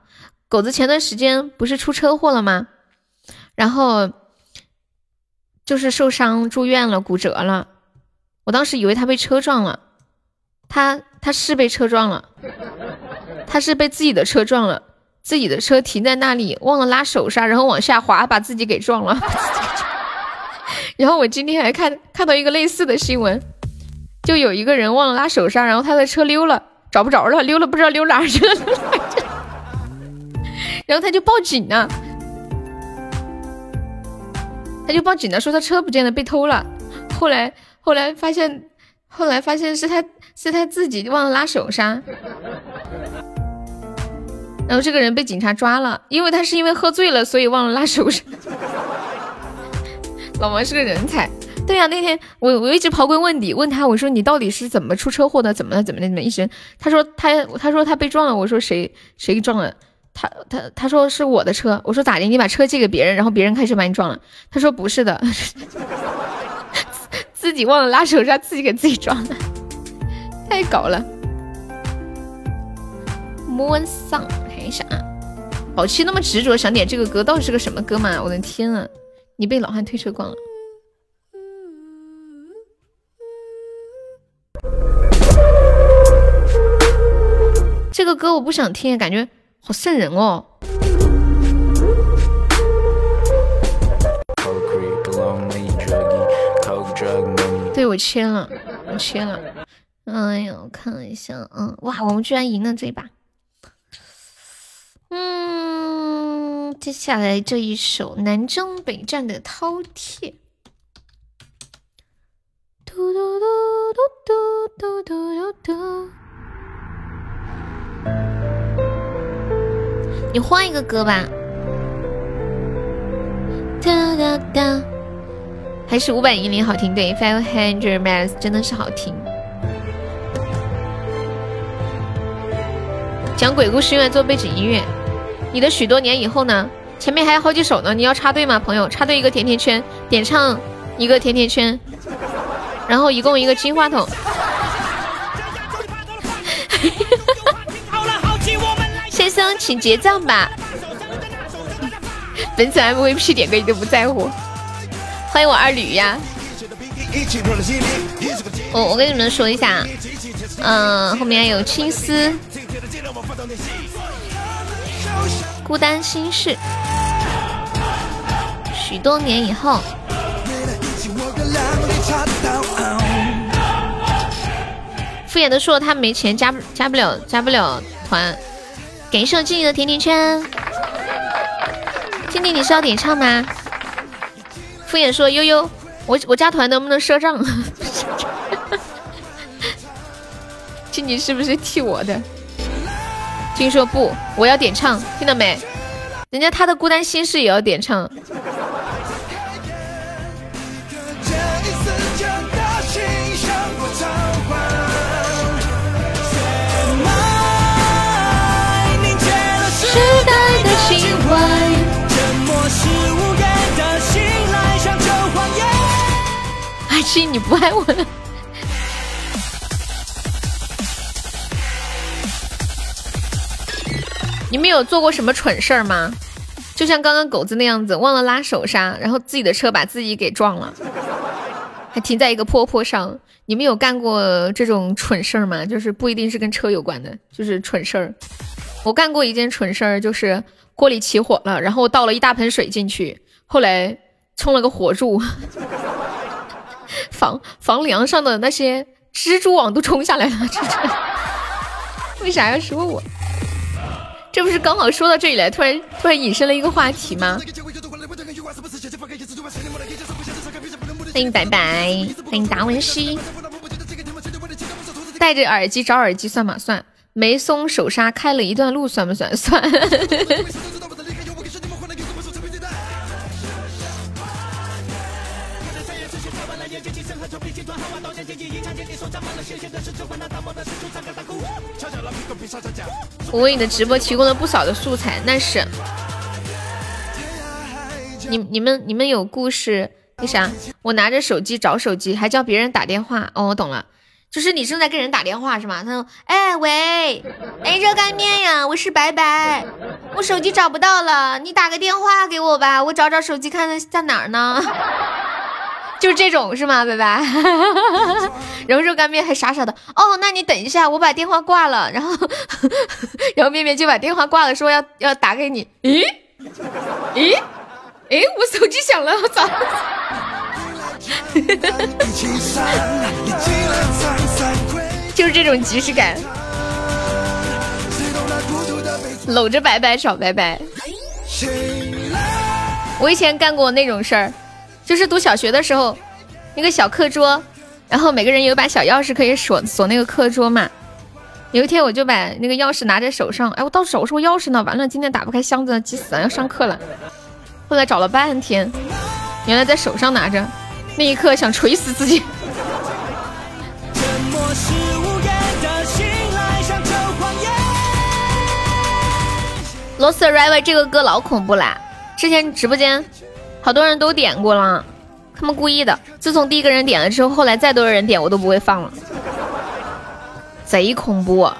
狗子前段时间不是出车祸了吗？然后就是受伤住院了，骨折了。我当时以为他被车撞了，他他是被车撞了。他是被自己的车撞了，自己的车停在那里，忘了拉手刹，然后往下滑，把自己给撞了。然后我今天还看看到一个类似的新闻，就有一个人忘了拉手刹，然后他的车溜了，找不着了，溜了不知道溜哪儿去了，然后他就报警了，他就报警了，说他车不见了，被偷了。后来后来发现，后来发现是他是他自己忘了拉手刹。然后这个人被警察抓了，因为他是因为喝醉了，所以忘了拉手刹。老王是个人才，对呀，那天我我一直刨根问底，问他我说你到底是怎么出车祸的？怎么了？怎么的？怎么一声？他说他他说他被撞了。我说谁谁撞了？他他他说是我的车。我说咋的？你把车借给别人，然后别人开车把你撞了？他说不是的，自己忘了拉手刹，自己给自己撞的，太搞了。Moon Song。一下啊，宝七那么执着想点这个歌，到底是个什么歌嘛？我的天啊，你被老汉推车逛了。这个歌我不想听，感觉好瘆人哦。对我切了，我切了。哎呀，我看了一下，嗯，哇，我们居然赢了这一把。嗯，接下来这一首南征北战的饕餮。嘟嘟嘟嘟嘟嘟嘟嘟。你换一个歌吧。哒哒哒，还是五百英里好听，对，Five Hundred Miles 真的是好听。讲鬼故事用来做背景音乐。你的许多年以后呢？前面还有好几首呢，你要插队吗，朋友？插队一个甜甜圈，点唱一个甜甜圈，然后一共一个金话筒。先生，请结账吧。本次 MVP 点歌你都不在乎。欢迎我二驴呀。我我跟你们说一下，嗯，后面有青丝。孤单心事，许多年以后。敷衍的说他没钱加不加不了加不了团，感谢我静静的甜甜圈。静静你是要点唱吗？敷衍说悠悠，我我加团能不能赊账？静静是不是替我的？听说不，我要点唱，听到没？人家他的孤单心事也要点唱。时代的情，沉默是的信赖，像。阿七，你不爱我了。你们有做过什么蠢事儿吗？就像刚刚狗子那样子，忘了拉手刹，然后自己的车把自己给撞了，还停在一个坡坡上。你们有干过这种蠢事儿吗？就是不一定是跟车有关的，就是蠢事儿。我干过一件蠢事儿，就是锅里起火了，然后倒了一大盆水进去，后来冲了个火柱，房房梁上的那些蜘蛛网都冲下来了。这这为啥要说我？这不是刚好说到这里来，突然突然引申了一个话题吗？欢迎白白，欢迎达文西。戴着耳机找耳机算吗？算。没松手刹开了一段路算不算？算。我为你的直播提供了不少的素材，那是。你你们你们有故事？那啥？我拿着手机找手机，还叫别人打电话。哦，我懂了，就是你正在跟人打电话是吗？他说：“哎喂，哎热干面呀，我是白白，我手机找不到了，你打个电话给我吧，我找找手机看看在哪儿呢。”就这种是吗，拜拜。然后热干面还傻傻的，哦，那你等一下，我把电话挂了，然后，然后面面就把电话挂了，说要要打给你。咦，咦，诶，我手机响了，我操！就是这种即视感，搂着白白找白白。我以前干过那种事儿，就是读小学的时候，那个小课桌，然后每个人有把小钥匙可以锁锁那个课桌嘛。有一天我就把那个钥匙拿在手上，哎，我到手说钥匙呢，完了今天打不开箱子，急死了，要上课了。后来找了半天，原来在手上拿着，那一刻想锤死自己。Lost River 这个歌老恐怖啦！之前直播间好多人都点过了，他们故意的。自从第一个人点了之后，后来再多人点我都不会放了，贼恐怖。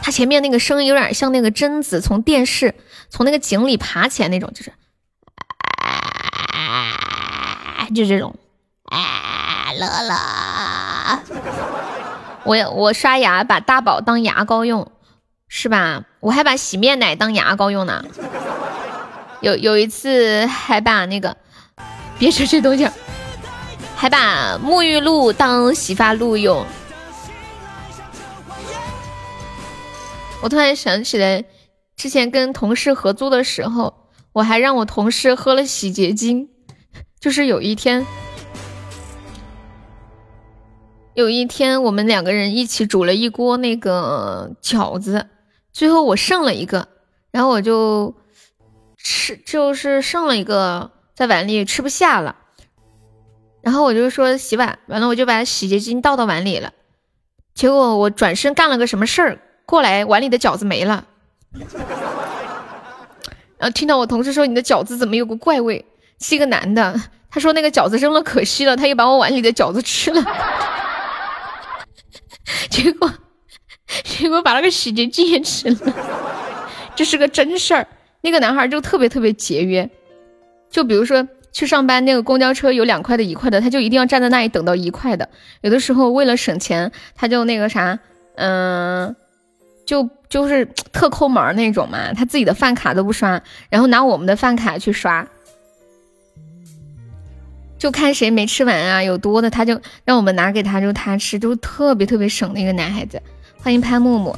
他前面那个声音有点像那个贞子从电视从那个井里爬起来那种，就是，就这种，啊乐乐。我我刷牙把大宝当牙膏用。是吧？我还把洗面奶当牙膏用呢。有有一次还把那个，别说这东西，还把沐浴露当洗发露用。我突然想起来，之前跟同事合租的时候，我还让我同事喝了洗洁精。就是有一天，有一天我们两个人一起煮了一锅那个饺子。最后我剩了一个，然后我就吃，就是剩了一个在碗里吃不下了，然后我就说洗碗，完了我就把洗洁精倒到碗里了，结果我转身干了个什么事儿，过来碗里的饺子没了，然后听到我同事说你的饺子怎么有个怪味，是一个男的，他说那个饺子扔了可惜了，他又把我碗里的饺子吃了，结果。结果把那个洗洁精也吃了，这是个真事儿。那个男孩就特别特别节约，就比如说去上班，那个公交车有两块的、一块的，他就一定要站在那里等到一块的。有的时候为了省钱，他就那个啥，嗯，就就是特抠门那种嘛，他自己的饭卡都不刷，然后拿我们的饭卡去刷，就看谁没吃完啊，有多的他就让我们拿给他，就他吃，就特别特别省的一个男孩子。欢迎潘木木，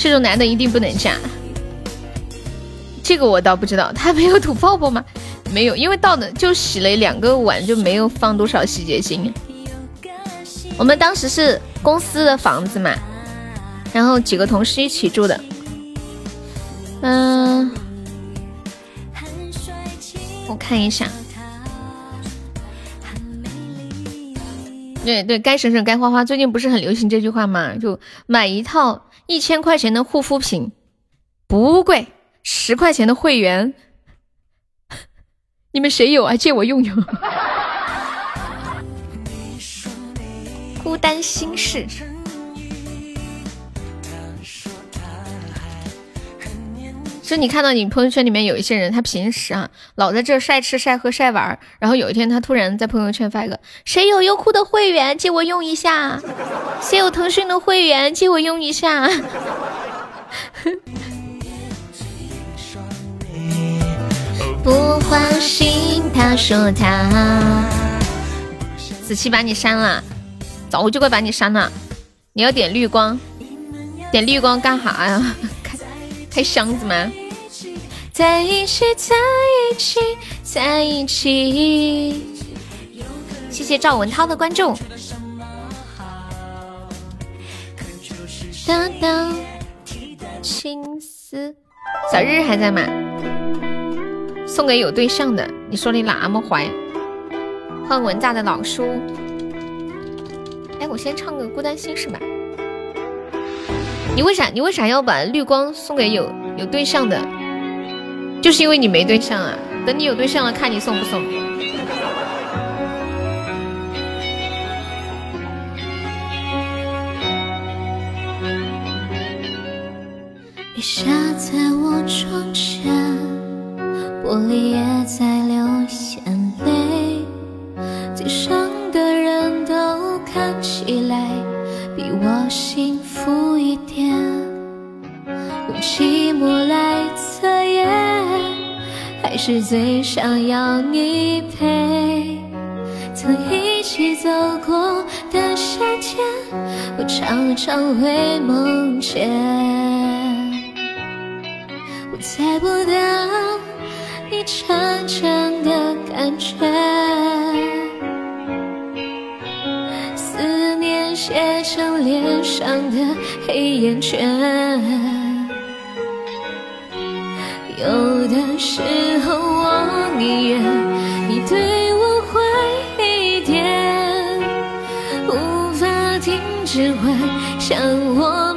这种男的一定不能嫁。这个我倒不知道，他没有吐泡泡吗？没有，因为到的就洗了两个碗，就没有放多少洗洁精。我们当时是公司的房子嘛，然后几个同事一起住的。嗯，我看一下。对对，该省省该花花。最近不是很流行这句话吗？就买一套一千块钱的护肤品，不贵，十块钱的会员，你们谁有啊？借我用用。孤单心事。就你看到你朋友圈里面有一些人，他平时啊老在这晒吃晒喝晒玩，然后有一天他突然在朋友圈发一个，谁有优酷的会员借我用一下，谁有腾讯的会员借我用一下。不欢心，他说他。子期把你删了，早就该把你删了。你要点绿光，点绿光干啥呀？开开箱子吗？在一起，在一起，在一起。谢谢赵文涛的关注。当当，青丝，小日还在吗？送给有对象的。你说你那么坏？换文大的老叔。哎，我先唱个《孤单心事》吧。你为啥？你为啥要把绿光送给有有对象的？就是因为你没对象啊，等你有对象了，看你送不送。雨下在我窗前，玻璃也在流眼泪，街上的人都看起来比我幸福一点，用寂寞来测验。还是最想要你陪。曾一起走过的夏天，我常常会梦见。我猜不到你真正的感觉。思念写成脸上的黑眼圈，有的时候我宁愿你对我坏一点，无法停止幻想我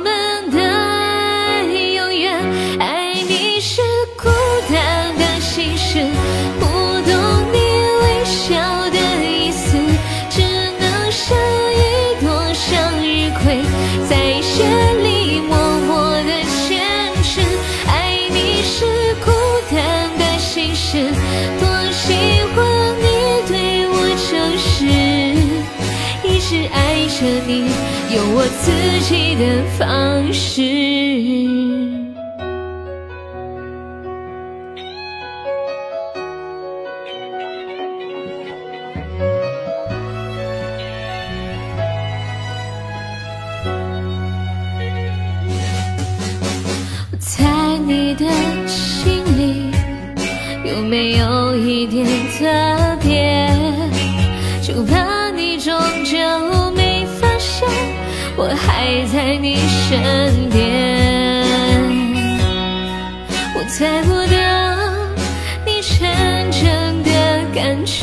我自己的方式。我猜你的心里有没有一点我还在你身边。我猜不到你真正的感觉。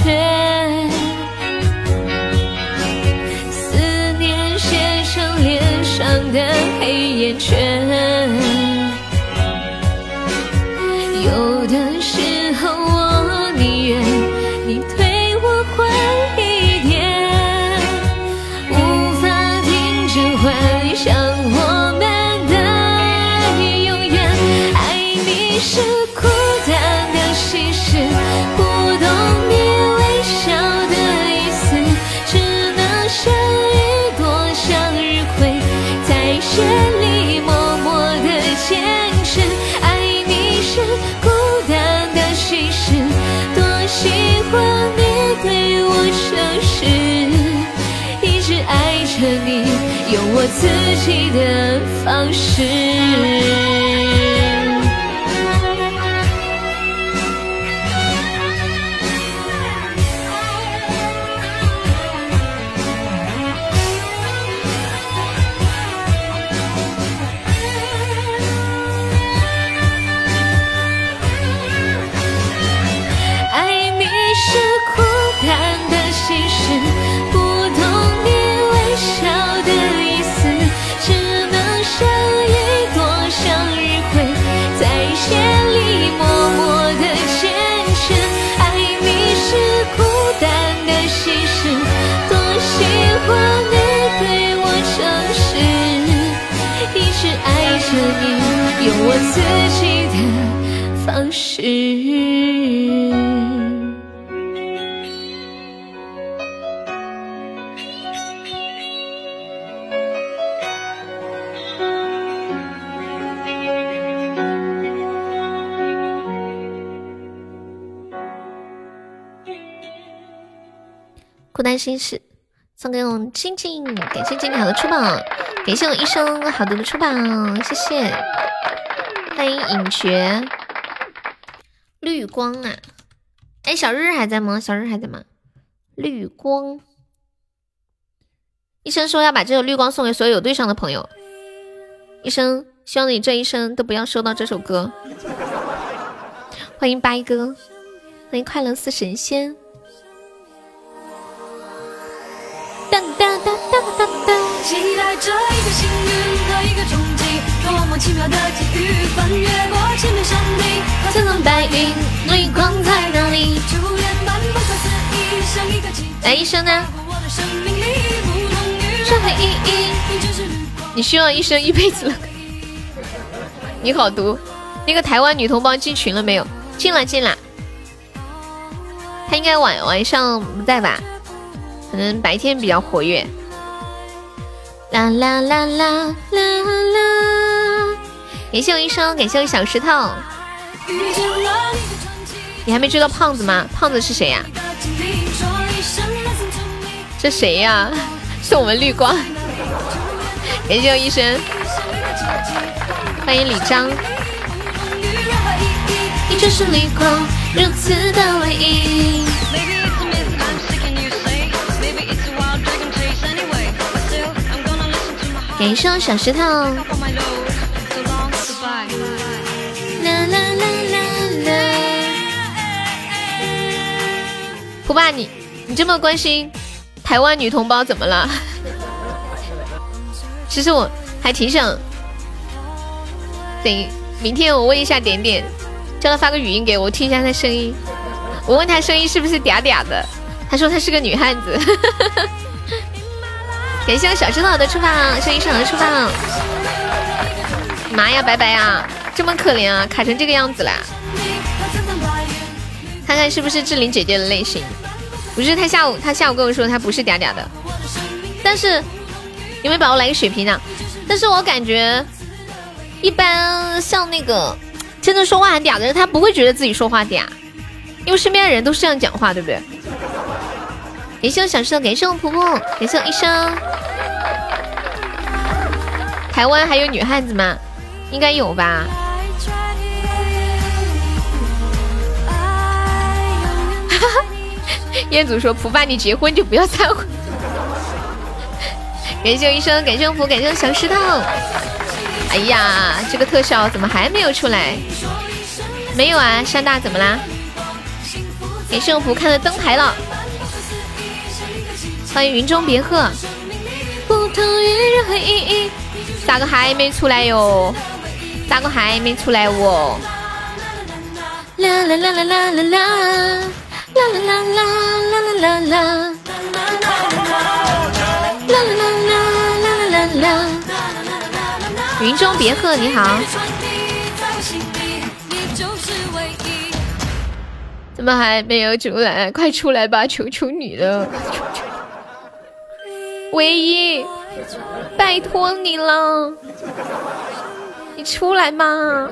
思念写成脸上的黑眼圈，你，用我自己的方式。我自己的方式。孤单心事，送给我们静静，感谢静静好的出宝，感谢我医生好多的出宝，谢谢，欢迎影绝绿光啊，哎，小日还在吗？小日还在吗？绿光，医生说要把这首绿光送给所有有对象的朋友，医生希望你这一生都不要收到这首歌，欢迎掰哥，欢迎快乐似神仙。当当当当当当！期待着一个幸运和一个冲，多么奇妙的际遇，翻越过千面山顶，和层层白云，绿光在哪里？初恋般不可思议，像一个奇迹。来，医生呢？我的生命里不同于这很意义。你需要医生一辈子了。你好毒！那个台湾女同胞进群了没有？进了，进了。她应该晚晚上不在吧？可能白天比较活跃。啦啦啦啦啦啦！感谢我医生，感谢我小石头。你还没追到胖子吗？胖子是谁呀？这谁呀？是我们绿光。感谢我医生，欢迎李章。你就是绿光，如此的唯一。感谢我小石头。啦啦啦啦啦！胡爸，你你这么关心台湾女同胞怎么了？其实我还挺想，等明天我问一下点点，叫他发个语音给我听一下他声音。我问他声音是不是嗲嗲的，他说他是个女汉子。感谢我小石头的出宝，谢谢一场的出宝。妈呀，白白啊，这么可怜啊，卡成这个样子了！看看是不是志玲姐姐的类型？不是，他下午他下午跟我说他不是嗲嗲的，但是有没有把我来个血瓶呢？但是我感觉一般像那个真的说话很嗲的人，他不会觉得自己说话嗲，因为身边的人都是这样讲话，对不对？感谢我小石头，感谢我婆婆，感谢我医生。台湾还有女汉子吗？应该有吧。彦祖说：“普爸，你结婚就不要忏悔。”感谢我医生，感谢我福，感谢我小石头。哎呀，这个特效怎么还没有出来？没有啊，山大怎么啦？感谢我福看到灯牌了。欢迎云中别鹤，不同于任何意义。咋个还没出来哟？咋个还没出来哦？啦啦啦啦啦啦啦，啦啦啦啦啦啦啦啦，啦啦啦啦啦啦啦啦。云中别鹤你好，怎么还没有出来？快出来吧，求求你了！唯一，拜托你了，你出来嘛！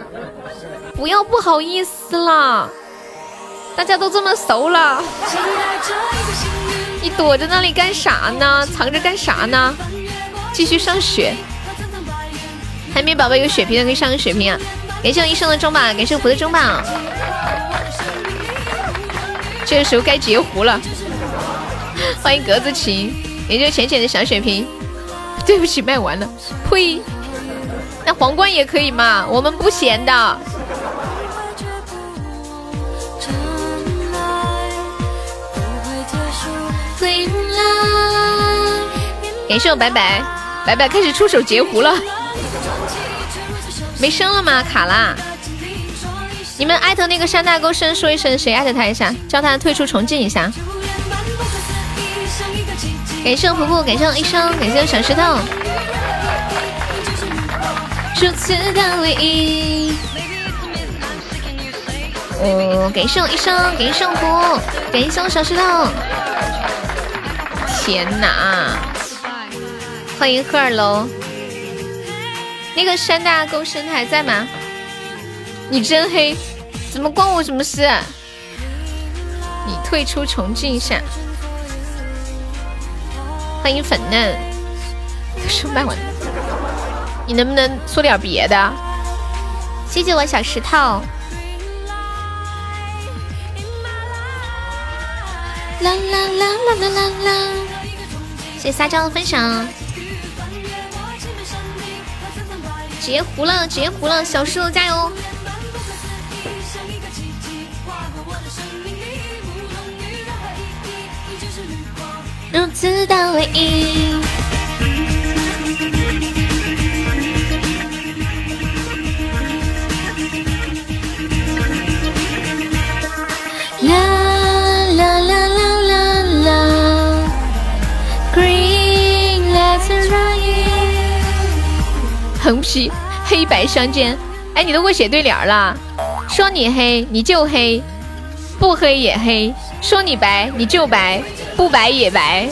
不要不好意思了，大家都这么熟了，你躲在那里干啥呢？藏着干啥呢？继续上血。海绵宝宝有血瓶的可以上个血瓶啊！感谢我医生的中宝，感谢我的中宝。这个时候该截胡了，欢迎格子琴。也就浅浅的小血瓶，对不起，卖完了。呸！那皇冠也可以嘛，我们不闲的。感谢我白白，白白开始出手截胡了。没声了吗？卡啦！你们艾特那个山大沟深说一声，谁艾特他一下，叫他退出重进一下。感谢我婆婆，感谢我医生，感谢我小石头。如此的唯一。哦，感谢我医生，感谢我婆，感谢我小石头。天哪！欢迎赫尔喽。那个山大沟生还在吗？你真黑，怎么关我什么事？你退出重进一下。欢迎粉嫩，说卖完，你能不能说点别的？谢谢我小石头。啦啦啦啦啦啦啦！谢谢撒娇的分享。截胡了，截胡了，小石头加油！如此的唯一。横批：黑白相间。哎，你都会写对联了。说你黑，你就黑；不黑也黑。说你白，你就白。不白也白。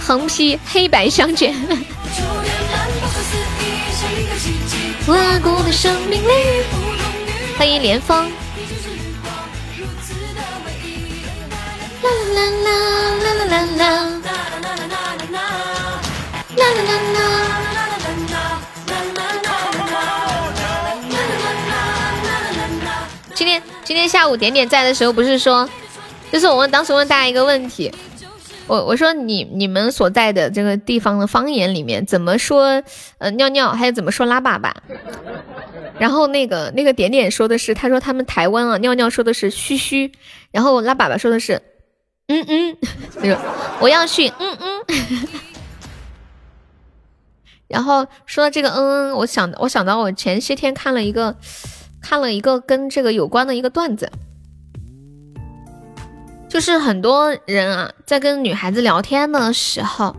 横批黑白相间。顽固的生命力。欢迎连峰。啦啦啦啦啦啦啦。啦啦啦啦。今天今天下午点点在的时候，不是说，就是我问当时问大家一个问题，我我说你你们所在的这个地方的方言里面怎么说呃尿尿，还有怎么说拉粑粑？然后那个那个点点说的是，他说他们台湾啊尿尿说的是嘘嘘，然后拉粑粑说的是嗯嗯，他说我要去嗯嗯。然后说到这个嗯嗯，我想我想到我前些天看了一个。看了一个跟这个有关的一个段子，就是很多人啊，在跟女孩子聊天的时候，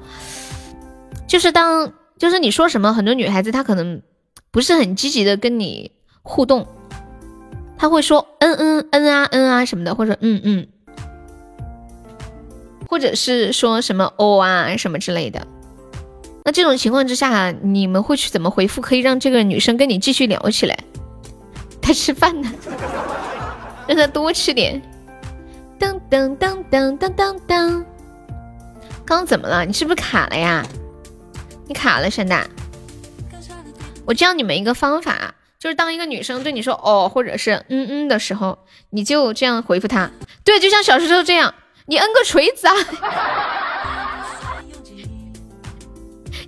就是当就是你说什么，很多女孩子她可能不是很积极的跟你互动，她会说嗯嗯嗯啊嗯啊什么的，或者嗯嗯，或者是说什么哦啊什么之类的。那这种情况之下，你们会去怎么回复，可以让这个女生跟你继续聊起来？她吃饭呢，让她多吃点。噔噔噔噔噔噔噔，刚怎么了？你是不是卡了呀？你卡了，山大。我教你们一个方法，就是当一个女生对你说“哦”或者是“嗯嗯”的时候，你就这样回复她。对，就像小石头这样，你摁个锤子啊，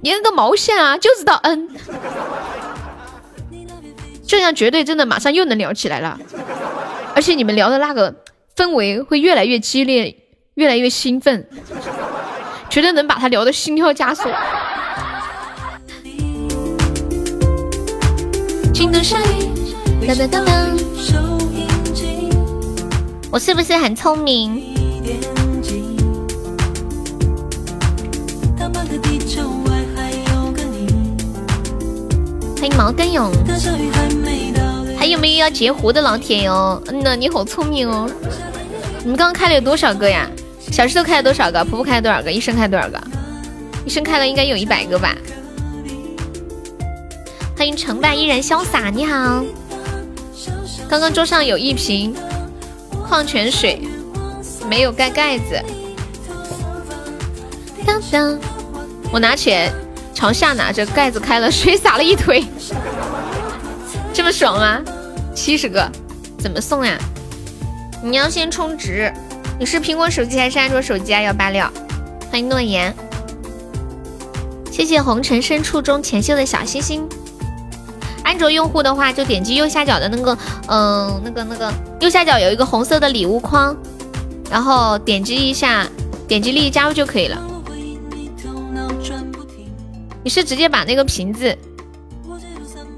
你摁个毛线啊，就知道摁。这样绝对真的马上又能聊起来了，而且你们聊的那个氛围会越来越激烈，越来越兴奋，绝对能把他聊的心跳加速。我是不是很聪明？欢迎毛根勇，还有没有要截胡的老铁哟？嗯呐，你好聪明哦！你们刚刚开了有多少个呀？小石头开了多少个？婆婆开了多少个？医生开了多少个？医生开了应该有一百个吧？欢迎成败依然潇洒，你好。刚刚桌上有一瓶矿泉水，没有盖盖子。当当，我拿起来。朝下拿着盖子开了，水洒了一腿，这么爽吗？七十个，怎么送呀？你要先充值。你是苹果手机还是安卓手机啊？幺八六，欢迎诺言，谢谢红尘深处中浅秀的小心心。安卓用户的话，就点击右下角的那个，嗯，那个那个右下角有一个红色的礼物框，然后点击一下，点击立即加入就可以了。你是直接把那个瓶子，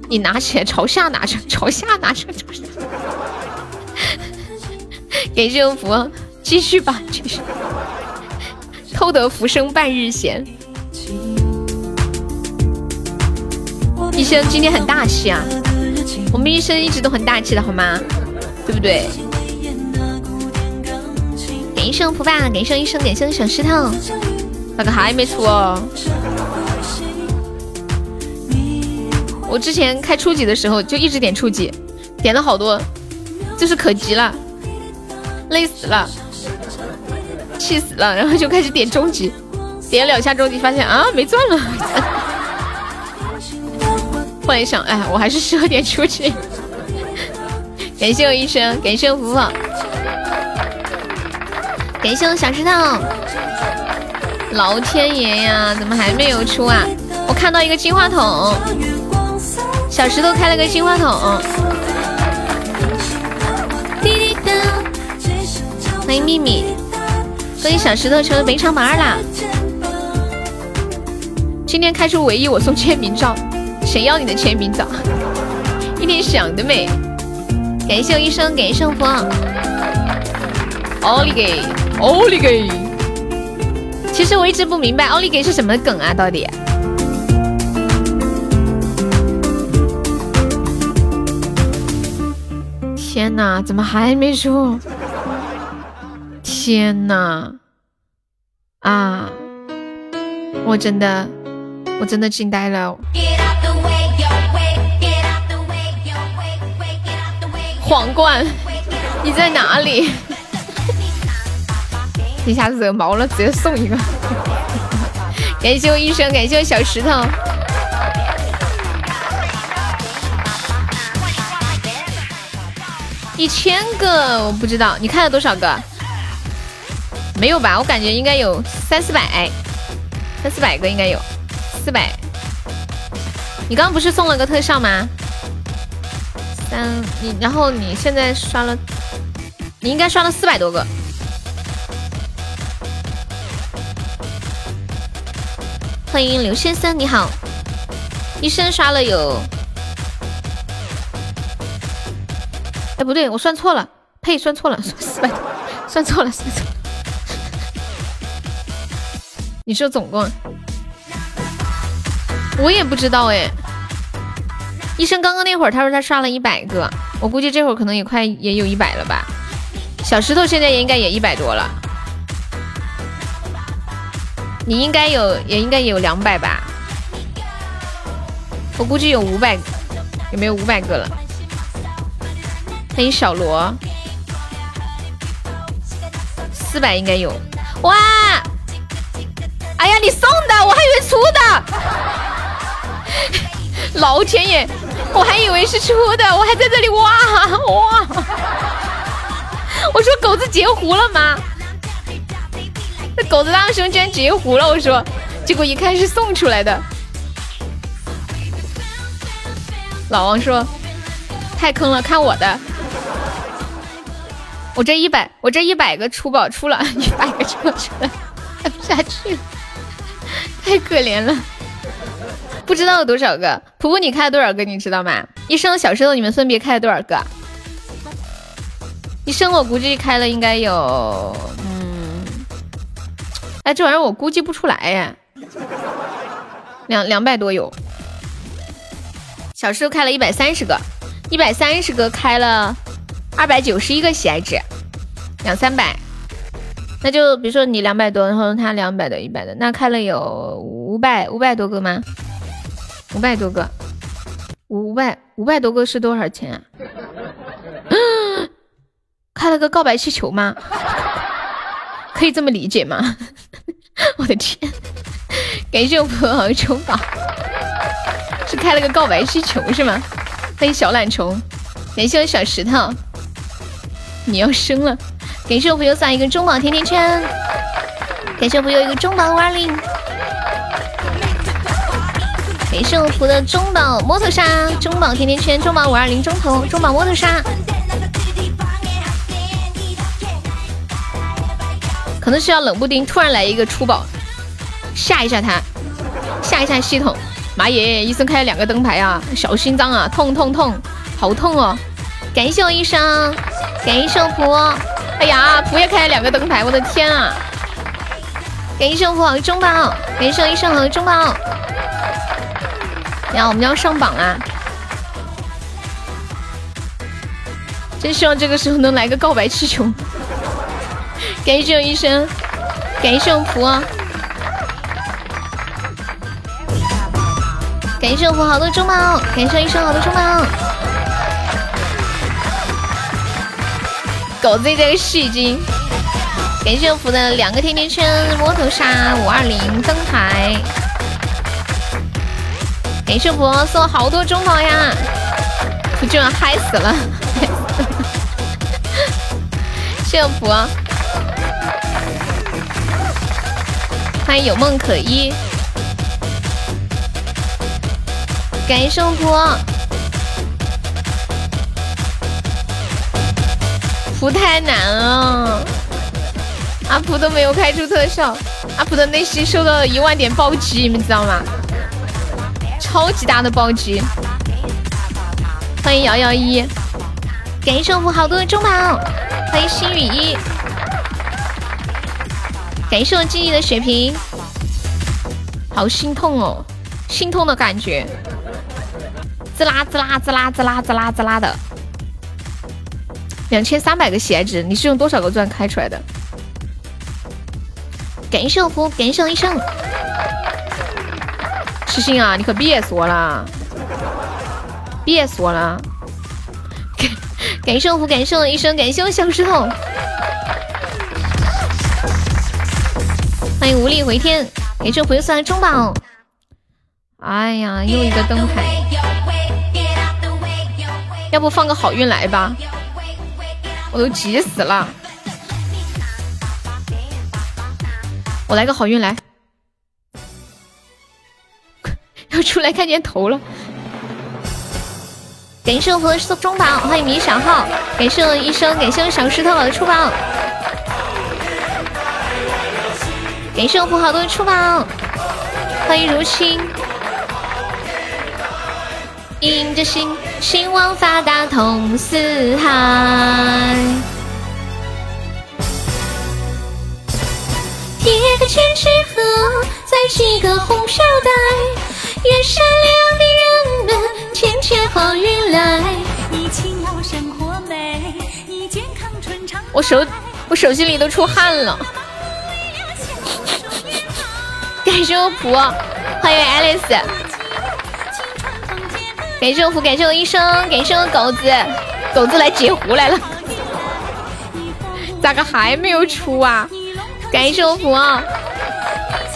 你拿起来朝下拿着，朝下拿着，朝下。给幸福，继续吧，继续。偷得浮生半日闲。医生今天很大气啊，我们医生一直都很大气的好吗？对不对？给医生福吧，给医生医生，给医生小石头，那个还没出哦。我之前开初级的时候就一直点初级，点了好多，就是可急了，累死了，气死了，然后就开始点终极，点两下终极，发现啊没钻了。后来一想，哎，我还是适合点初级。感谢我医生，感谢我福福，感谢我小石头。老天爷呀，怎么还没有出啊？我看到一个金话筒。小石头开了个金话筒，欢迎秘密，恭喜小石头成了本场榜二啦！今天开出唯一，我送签名照，谁要你的签名照？一点想得美！感谢我医生，感谢圣福，奥利给，奥利给！其实我一直不明白奥利给是什么梗啊，到底？天哪，怎么还没出？天呐！啊！我真的，我真的惊呆了。皇冠，你在哪里？一下子惹毛了，直接送一个。感谢我医生，感谢我小石头。一千个我不知道，你看了多少个？没有吧？我感觉应该有三四百，三四百个应该有，四百。你刚刚不是送了个特效吗？三，你然后你现在刷了，你应该刷了四百多个。欢迎刘先生，你好。医生刷了有，哎，不对，我算错了，呸，算错了，算四百，算错了，算错了。你说总共？我也不知道哎。医生刚刚那会儿他说他刷了一百个，我估计这会儿可能也快也有一百了吧。小石头现在也应该也一百多了。你应该有，也应该有两百吧？我估计有五百，有没有五百个了？欢迎小罗，四百应该有。哇！哎呀，你送的，我还以为出的。老天爷，我还以为是出的，我还在这里哇哇！我说狗子截胡了吗？那狗子大声居然截胡了，我说，结果一看是送出来的。老王说，太坑了，看我的，我这一百，我这一百个出宝出了 一百个出出来，看 不下去了，太可怜了，不知道有多少个。普普，你开了多少个？你知道吗？医生、小石头，你们分别开了多少个？医生，我估计开了应该有。嗯哎，这玩意儿我估计不出来呀，两两百多有。小时候开了一百三十个，一百三十个开了二百九十一个喜爱值，两三百。那就比如说你两百多，然后他两百的、一百的，那开了有五百五百多个吗？五百多个，五百五百多个是多少钱啊？开了个告白气球吗？可以这么理解吗？我的天！感谢我朋友充宝，是开了个告白气球是吗？欢迎小懒虫，感谢我小石头，你要生了！感谢我朋友撒一个中宝甜甜圈，感谢我朋友一个中宝五二零，感谢我福的中宝摩托沙，中宝甜甜圈，中宝五二零中头，中宝摩托沙。可能是要冷不丁突然来一个出宝，吓一下他，吓一下系统。妈耶，医生开了两个灯牌啊，小心脏啊，痛痛痛，好痛哦！感谢我医生，感谢我仆。哎呀，福也开了两个灯牌，我的天啊！感谢我仆好中宝，感谢我医生好中宝。呀，我们要上榜啦！真希望这个时候能来个告白气球。感谢医生，感谢我福，感谢我福好多中宝，感谢医生好多中宝。狗子这个戏精，感谢我福的两个甜甜圈、摸头杀、五二零灯牌，感谢我福送好多中宝呀，我居然嗨死了，谢谢福。欢迎有梦可依，感谢我福，不太难了，阿普都没有开出特效，阿普的内心受到了一万点暴击，你们知道吗？超级大的暴击！欢迎瑶瑶一，感谢我普好多的中宝，欢迎心雨一。感谢我记忆的血瓶，好心痛哦，心痛的感觉，滋啦滋啦滋啦滋啦滋啦滋啦的，两千三百个喜爱值，你是用多少个钻开出来的？感谢我福，感谢我医生，痴心啊，你可别说了，别说了。感感谢我感谢我医生，感谢我小石头。欢迎无力回天，感谢回算中宝。哎呀，又一个灯牌，要不放个好运来吧？我都急死了。我来个好运来，要出来看见头了。感谢我送中宝，欢迎米小号，感谢我医生，感谢我小石头宝的出宝，感谢我福好多的出宝，欢迎如清，迎着星。星往发达通四海，贴个千纸鹤，再系个红飘带，愿善良的人们天天好运来。你勤劳生活美，你健康春长。我手我手心里都出汗了。感谢我普，欢迎 Alice。感谢我福，感谢我医生，感谢我狗子，狗子来截胡来了。咋个还没有出啊？感谢我福，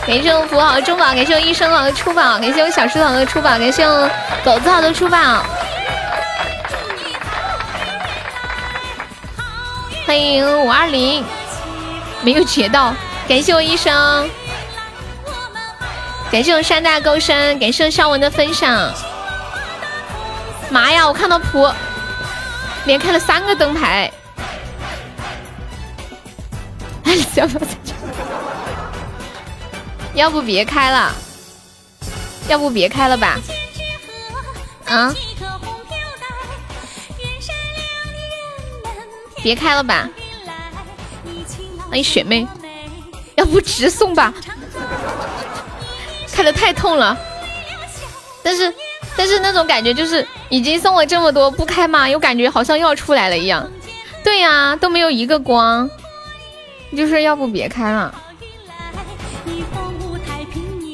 感谢我福好中宝，感谢我医生好的出宝，感谢我小石头的出宝，感谢我狗子好的出宝。欢迎五二零，没有截到，感谢我医生，感谢我山大沟深，感谢我肖文的分享。妈呀，我看到仆连开了三个灯牌，哎，要不要不别开了，要不别开了吧？啊？别开了吧，欢迎雪妹，要不直送吧？开的太痛了，但是但是那种感觉就是已经送了这么多，不开嘛，又感觉好像要出来了一样。对呀，都没有一个光，就是要不别开了，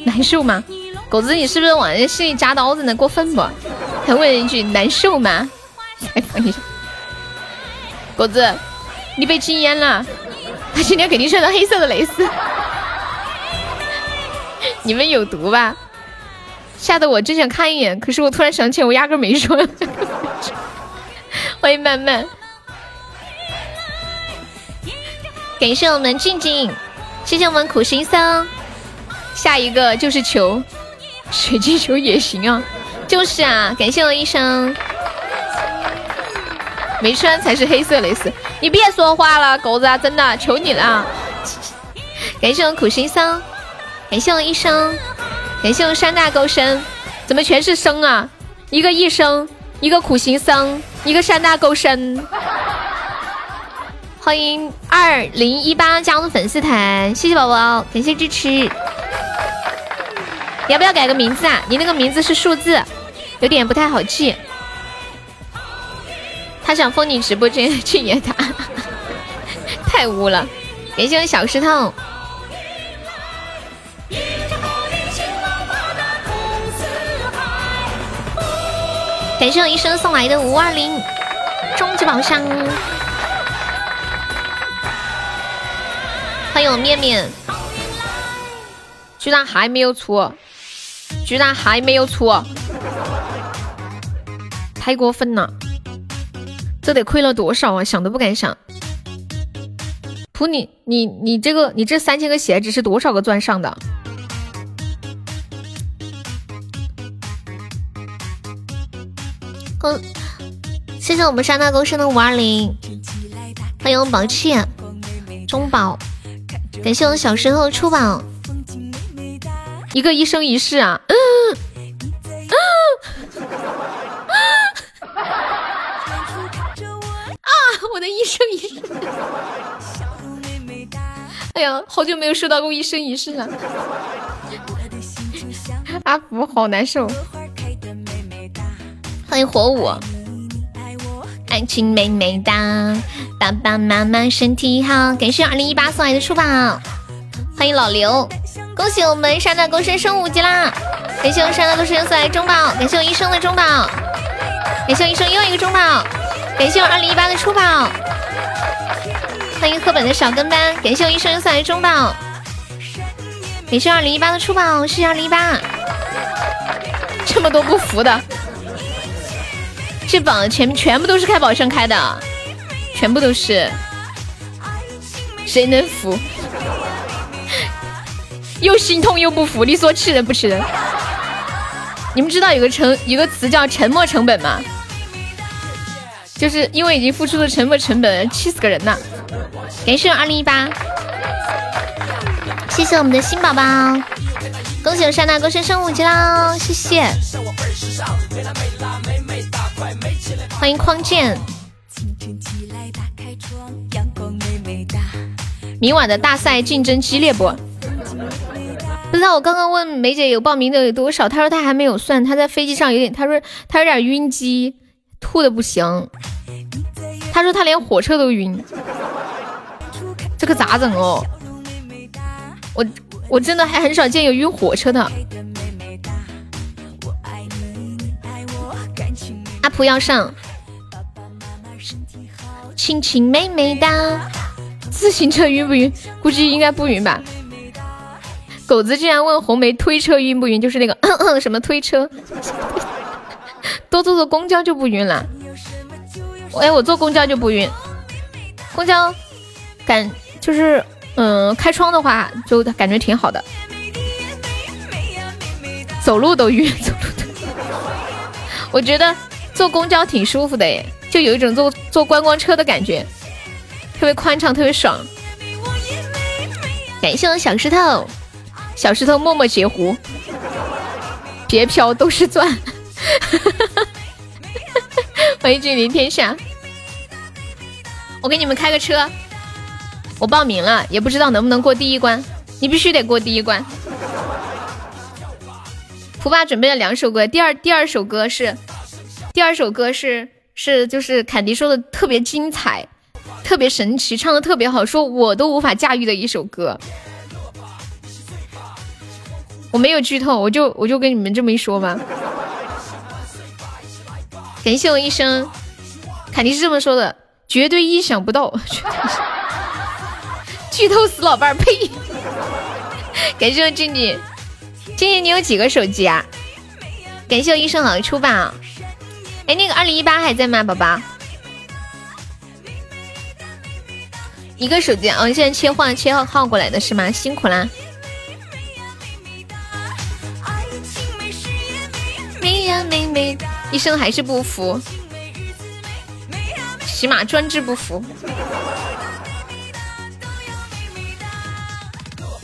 难受吗？狗子，你是不是往人心里扎刀子呢？过分不？还问一句难受吗？采访一下。狗子，你被禁烟了！他今天肯定穿的黑色的蕾丝。你们有毒吧？吓得我真想看一眼，可是我突然想起，我压根没说。欢迎曼曼，感谢我们静静，谢谢我们苦行僧。下一个就是球，水晶球也行啊。就是啊，感谢我医生。没穿才是黑色蕾丝，你别说话了，狗子啊，真的求你了。感谢我苦行僧，感谢我医生，感谢我山大沟深，怎么全是生啊？一个医生，一个苦行僧，一个山大沟深。欢迎二零一八加入粉丝团，谢谢宝宝，感谢支持。要不要改个名字啊？你那个名字是数字，有点不太好记。他想封你直播间去演他，太污了！感谢我小石头，感谢我医生送来的五二零终极宝箱，欢迎我面面，居然还没有出，居然还没有出，太过分了！这得亏了多少啊！想都不敢想。普你你你这个你这三千个血值是多少个钻上的？恭，谢谢我们山大沟深的五二零，欢迎我宝气中宝，感谢我小石头出宝，一个一生一世啊！嗯嗯。我的一生一世，哎呀，好久没有收到过一生一世了，阿福好难受。欢迎火舞，爱情美美哒，爸爸妈妈身体好，感谢二零一八送来的出宝，欢迎老刘，恭喜我们山大沟深升五级啦！感谢我山的都是送来的中宝，感谢我一生的中宝，感谢我一生又一个中宝，感谢我二零一八的初宝，欢迎赫本的小跟班，感谢我一生送来中宝，感谢二零一八的初宝，谢谢二零一八，这么多不服的，这榜前全部都是开宝箱开的，全部都是，谁能服？又心痛又不服，你说气人不气人？你们知道有个成有个词叫沉默成本吗？就是因为已经付出了沉没成本，气死个人呐！感谢二零一八，谢谢我们的新宝宝，恭喜我山大哥升升五级啦！谢谢，欢迎匡剑。明晚的大赛竞争激烈不？不知道我刚刚问梅姐有报名的有多少，她说她还没有算，她在飞机上有点，她说她有点晕机，吐的不行。她说她连火车都晕，这可咋整哦？我我真的还很少见有晕火车的。阿普要上，亲亲美美哒。自行车晕不晕？估计应该不晕吧。狗子竟然问红梅推车晕不晕？就是那个嗯嗯 什么推车，多坐坐公交就不晕了。哎，我坐公交就不晕，公交感就是嗯，开窗的话就感觉挺好的。走路都晕，走路都。我觉得坐公交挺舒服的耶，就有一种坐坐观光车的感觉，特别宽敞，特别爽。感谢我小石头。小石头默默截胡，别飘都是钻。欢迎君临天下，我给你们开个车，我报名了，也不知道能不能过第一关。你必须得过第一关。胡爸准备了两首歌，第二第二首歌是，第二首歌是是就是凯迪说的特别精彩，特别神奇，唱的特别好，说我都无法驾驭的一首歌。我没有剧透，我就我就跟你们这么一说吧。感谢我一生，肯定是这么说的，绝对意想不到，剧透死老伴儿，呸！感谢我静静，静静你有几个手机啊？感谢我医生好出吧。哎，那个二零一八还在吗，宝宝？一个手机啊，现在切换切换号过来的是吗？辛苦啦。妹妹，医生还是不服，起码专治不服。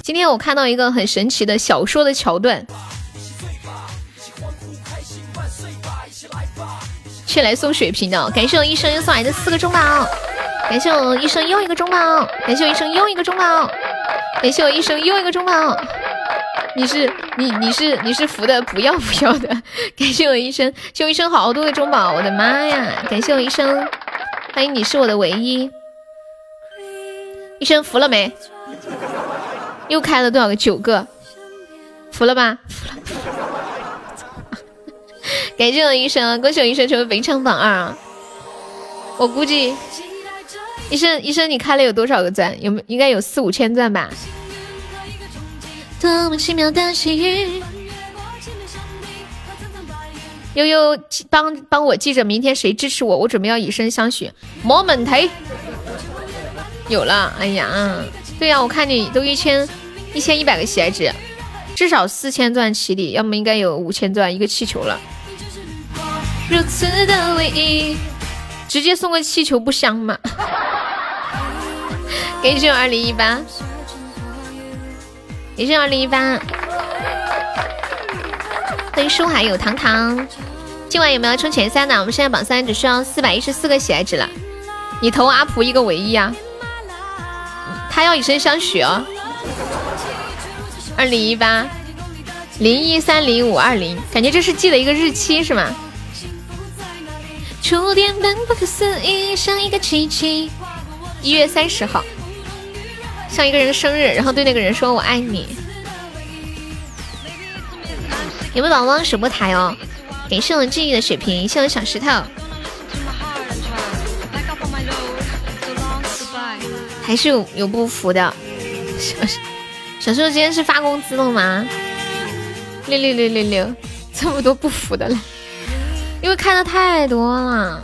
今天我看到一个很神奇的小说的桥段，却来送血瓶的，感谢我医生又送来的四个中宝，感谢我医生又一个中宝，感谢我医生又一个中宝，感谢我医生又一个中宝。你是你你是你是服的不要不要的，感谢我医生，谢我医生好多的中宝，我的妈呀！感谢我医生，欢迎你是我的唯一，医生服了没？又开了多少个？九个，服了吧？服了。感谢我医生，恭喜我医生成为本场榜二啊。我估计，医生医生你开了有多少个钻？有没应该有四五千钻吧？多么奇妙的际遇！悠悠帮帮我记着，明天谁支持我，我准备要以身相许。没问题，有了。哎呀，对呀，我看你都一千一千一百个喜爱值，至少四千钻起底，要么应该有五千钻一个气球了。如此的唯一，直接送个气球不香吗？给你这二零一八。感谢二零一八，欢迎书海有糖糖。今晚有没有冲前三的？我们现在榜三只需要四百一十四个喜爱值了。你投阿普一个唯一啊，他要以身相许哦。二零一八零一三零五二零，感觉这是记了一个日期是吗？触电般不可思议，像一个奇迹。一月三十号。像一个人生日，然后对那个人说“我爱你”。有没有宝宝守波台哦？感谢我们记忆的水瓶，谢我小石头。还是有有不服的。小小石头今天是发工资了吗？六六六六六，这么多不服的了，因为看的太多了。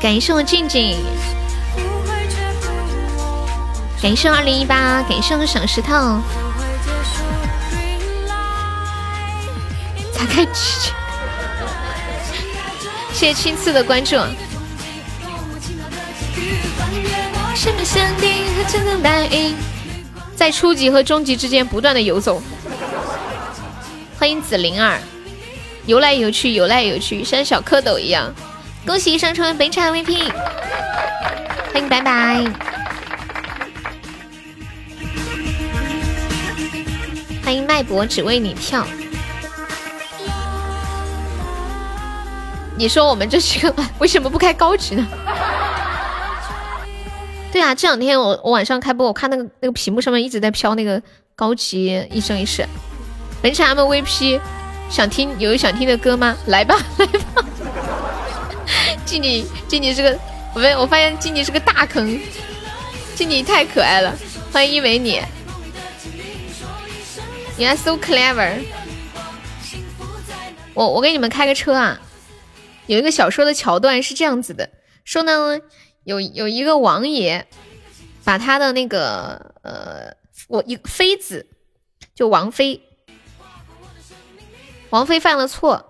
感谢我静静，感谢二零一八，感谢我小石头。才开始，谢谢青刺的关注。在初级和中级之间不断的游走。欢迎紫灵儿，游来游去，游来游去，像小蝌蚪一样。恭喜上成为本场 MVP，欢迎拜拜，欢迎脉搏只为你跳。你说我们这是个为什么不开高级呢？对啊，这两天我我晚上开播，我看那个那个屏幕上面一直在飘那个高级一生一世。本场 MVP，想听有想听的歌吗？来吧，来吧。静静静静是个，我们我发现静静是个大坑，静静太可爱了，欢迎一维你，你还 so clever，我我给你们开个车啊，有一个小说的桥段是这样子的，说呢有有一个王爷把他的那个呃我一妃子就王妃，王妃犯了错。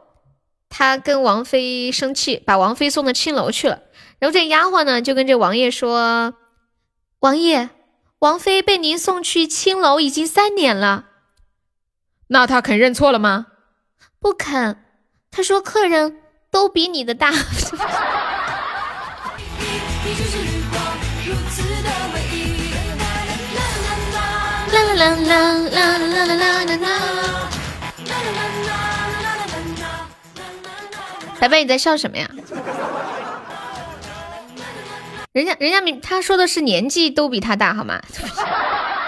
他跟王妃生气，把王妃送到青楼去了。然后这丫鬟呢，就跟这王爷说：“王爷，王妃被您送去青楼已经三年了。”那他肯认错了吗？不肯。他说：“客人都比你的大。”啦啦啦啦啦啦啦啦啦。白白，你在笑什么呀？人家人家明他说的是年纪都比他大，好吗？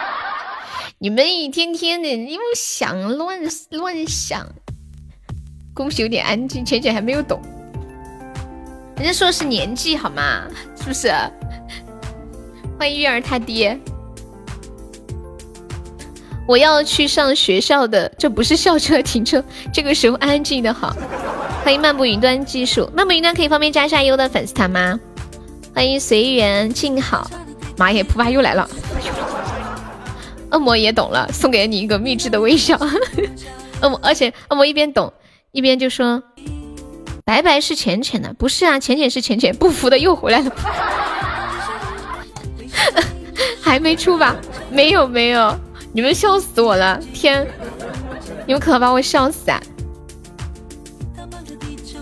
你们一天天的又想乱乱想，恭喜有点安静，浅浅还没有懂。人家说的是年纪，好吗？是不是？欢迎月儿他爹。我要去上学校的，这不是校车停车。这个时候安静的好。欢迎漫步云端技术，漫步云端可以方便加一下优的粉丝团吗？欢迎随缘静好，妈耶扑吧又来了。恶魔也懂了，送给你一个秘制的微笑。恶魔，而且恶魔一边懂一边就说：“白白是浅浅的，不是啊，浅浅是浅浅。”不服的又回来了。还没出吧？没有没有，你们笑死我了！天，你们可把我笑死啊！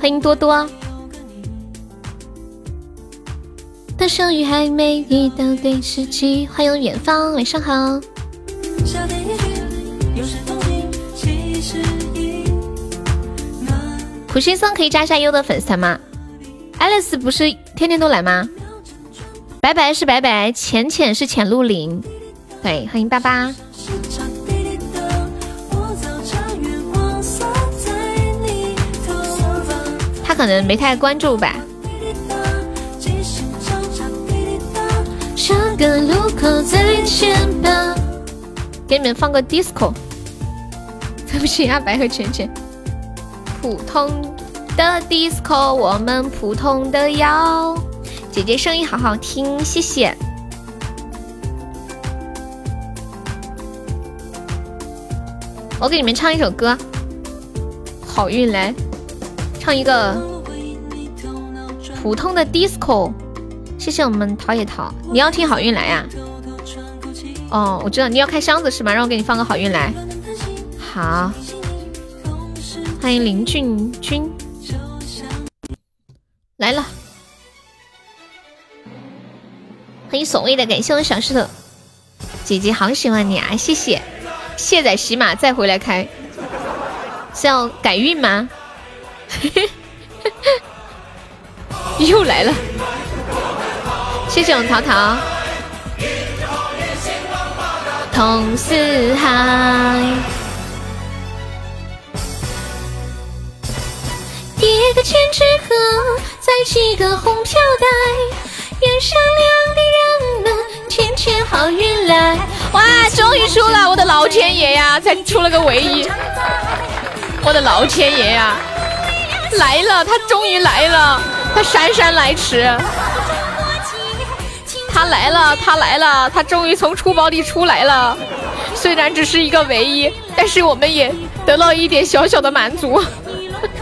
欢迎多多，的相遇还没遇到对时机。欢迎远方，晚上好。苦心僧可以加一下优的粉丝团吗？Alice 不是天天都来吗？白白是白白，浅浅是浅露林。对，欢迎爸爸。他可能没太关注吧。给你们放个 disco。对不起啊，白和浅浅。普通的 disco，我们普通的要。姐姐声音好好听，谢谢。我给你们唱一首歌，好运来。唱一个普通的 disco，谢谢我们陶冶陶。你要听好运来呀？哦，我知道你要开箱子是吗？让我给你放个好运来。好，欢迎林俊君来了。欢迎所谓的感谢我小石头姐姐，好喜欢你啊！谢谢，卸载洗码再回来开，是要改运吗？又来了，谢谢我们淘淘，同四海。叠个千纸鹤，再系个红飘带，眼神亮丽天天好运来。哇，终于出了！我的老天爷呀，才出了个唯一！我的老天爷呀，来了，他终于来了，他姗姗来迟。他来了，他来了，他终于从出宝里出来了。虽然只是一个唯一，但是我们也得到一点小小的满足。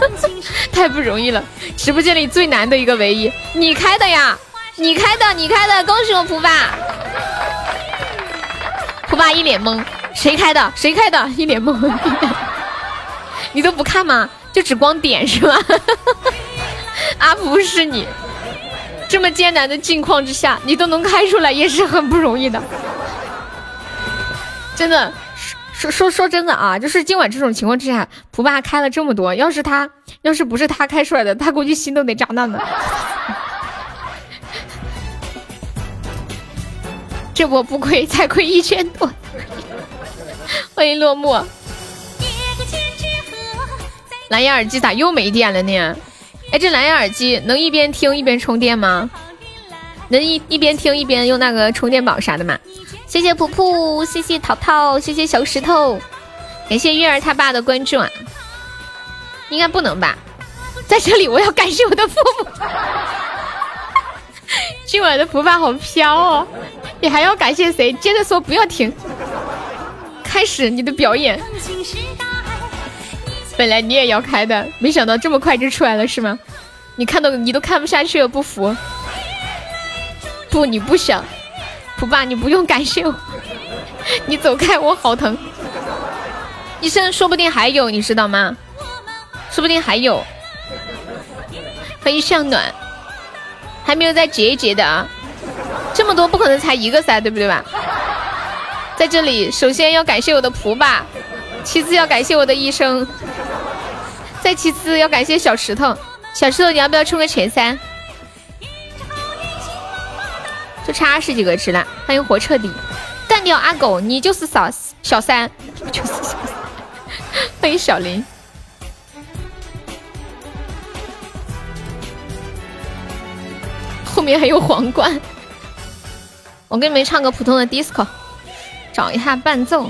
太不容易了，直播间里最难的一个唯一，你开的呀？你开的，你开的，恭喜我蒲爸！蒲爸一脸懵，谁开的？谁开的？一脸懵，你都不看吗？就只光点是吧？阿福是你。这么艰难的境况之下，你都能开出来，也是很不容易的。真的，说说说真的啊，就是今晚这种情况之下，蒲爸开了这么多，要是他要是不是他开出来的，他估计心都得炸烂了。这波不亏，才亏一千多。欢迎落寞。蓝牙耳机咋又没电了呢？哎，这蓝牙耳机能一边听一边充电吗？能一一边听一边用那个充电宝啥的吗？谢谢噗噗，谢谢淘淘，谢谢小石头，感谢月儿他爸的关注啊。应该不能吧？在这里我要感谢我的父母。今晚的福爸好飘哦！你还要感谢谁？接着说，不要停。开始你的表演。本来你也要开的，没想到这么快就出来了，是吗？你看到你都看不下去了，不服？不，你不想，普爸，你不用感谢我，你走开，我好疼。医生说不定还有，你知道吗？说不定还有。欢迎向暖，还没有再结一结的啊？这么多不可能才一个噻，对不对吧？在这里，首先要感谢我的仆爸，其次要感谢我的医生。再其次要感谢小石头，小石头你要不要冲个前三？就差二十几个值了，欢迎活彻底，干掉阿狗，你就是小小三，就是小三。欢迎小林，后面还有皇冠。我给你们唱个普通的 disco，找一下伴奏。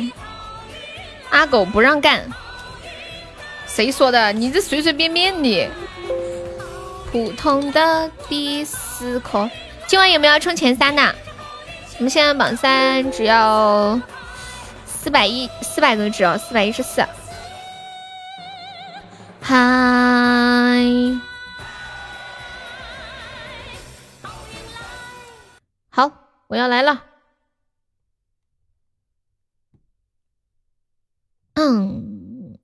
阿狗不让干。谁说的？你这随随便便的，普通的迪斯科。今晚有没有要冲前三的？我们现在榜三只要四百一四百个值哦，四百一十四。嗨，我要来了。嗯。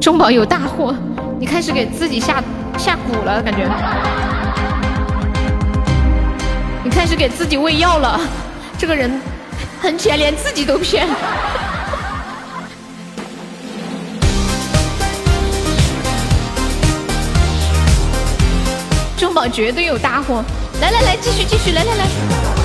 中宝有大货，你开始给自己下下蛊了，感觉，你开始给自己喂药了，这个人很钱，连自己都骗。中宝绝对有大货，来来来，继续继续，来来来。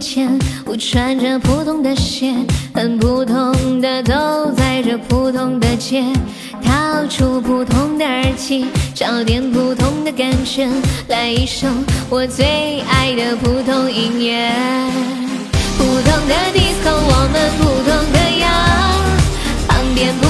通的一天，我穿着普通的鞋，很普通的走在这普通的街，掏出普通的耳机，找点普通的感觉，来一首我最爱的普通音乐。普通的 disco，我们普通的样，旁边不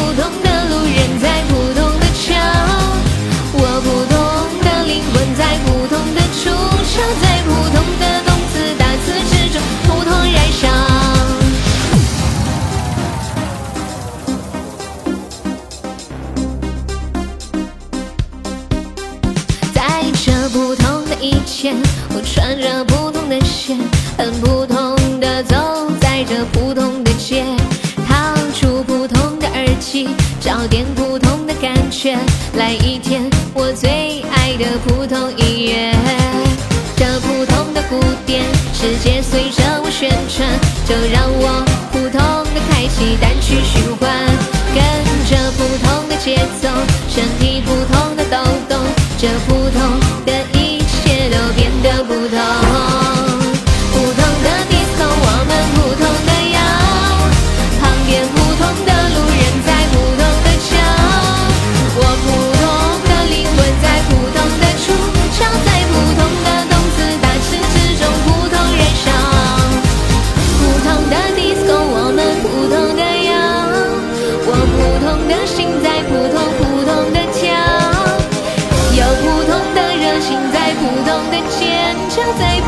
穿着普通的鞋，很普通的走在这普通的街，掏出普通的耳机，找点普通的感觉，来一天我最爱的普通音乐，这普通的鼓点，世界随着我旋转，就让我普通的开启单曲循环，跟着普通的节奏，身体普通的抖动，这普通的音尖叫，在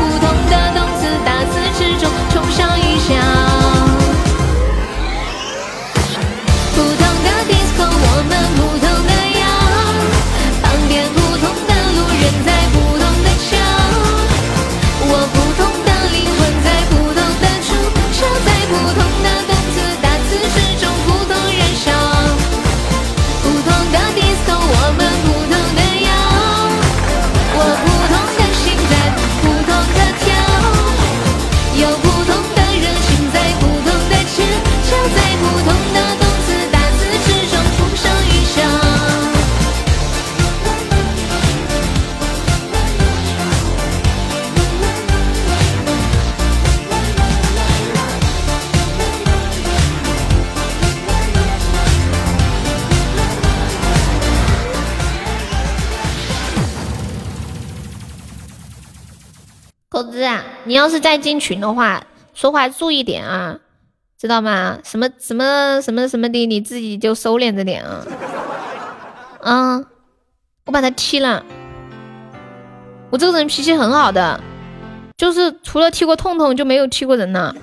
你要是再进群的话，说话注意点啊，知道吗？什么什么什么什么的，你自己就收敛着点啊。啊，我把他踢了。我这个人脾气很好的，就是除了踢过痛痛就没有踢过人了。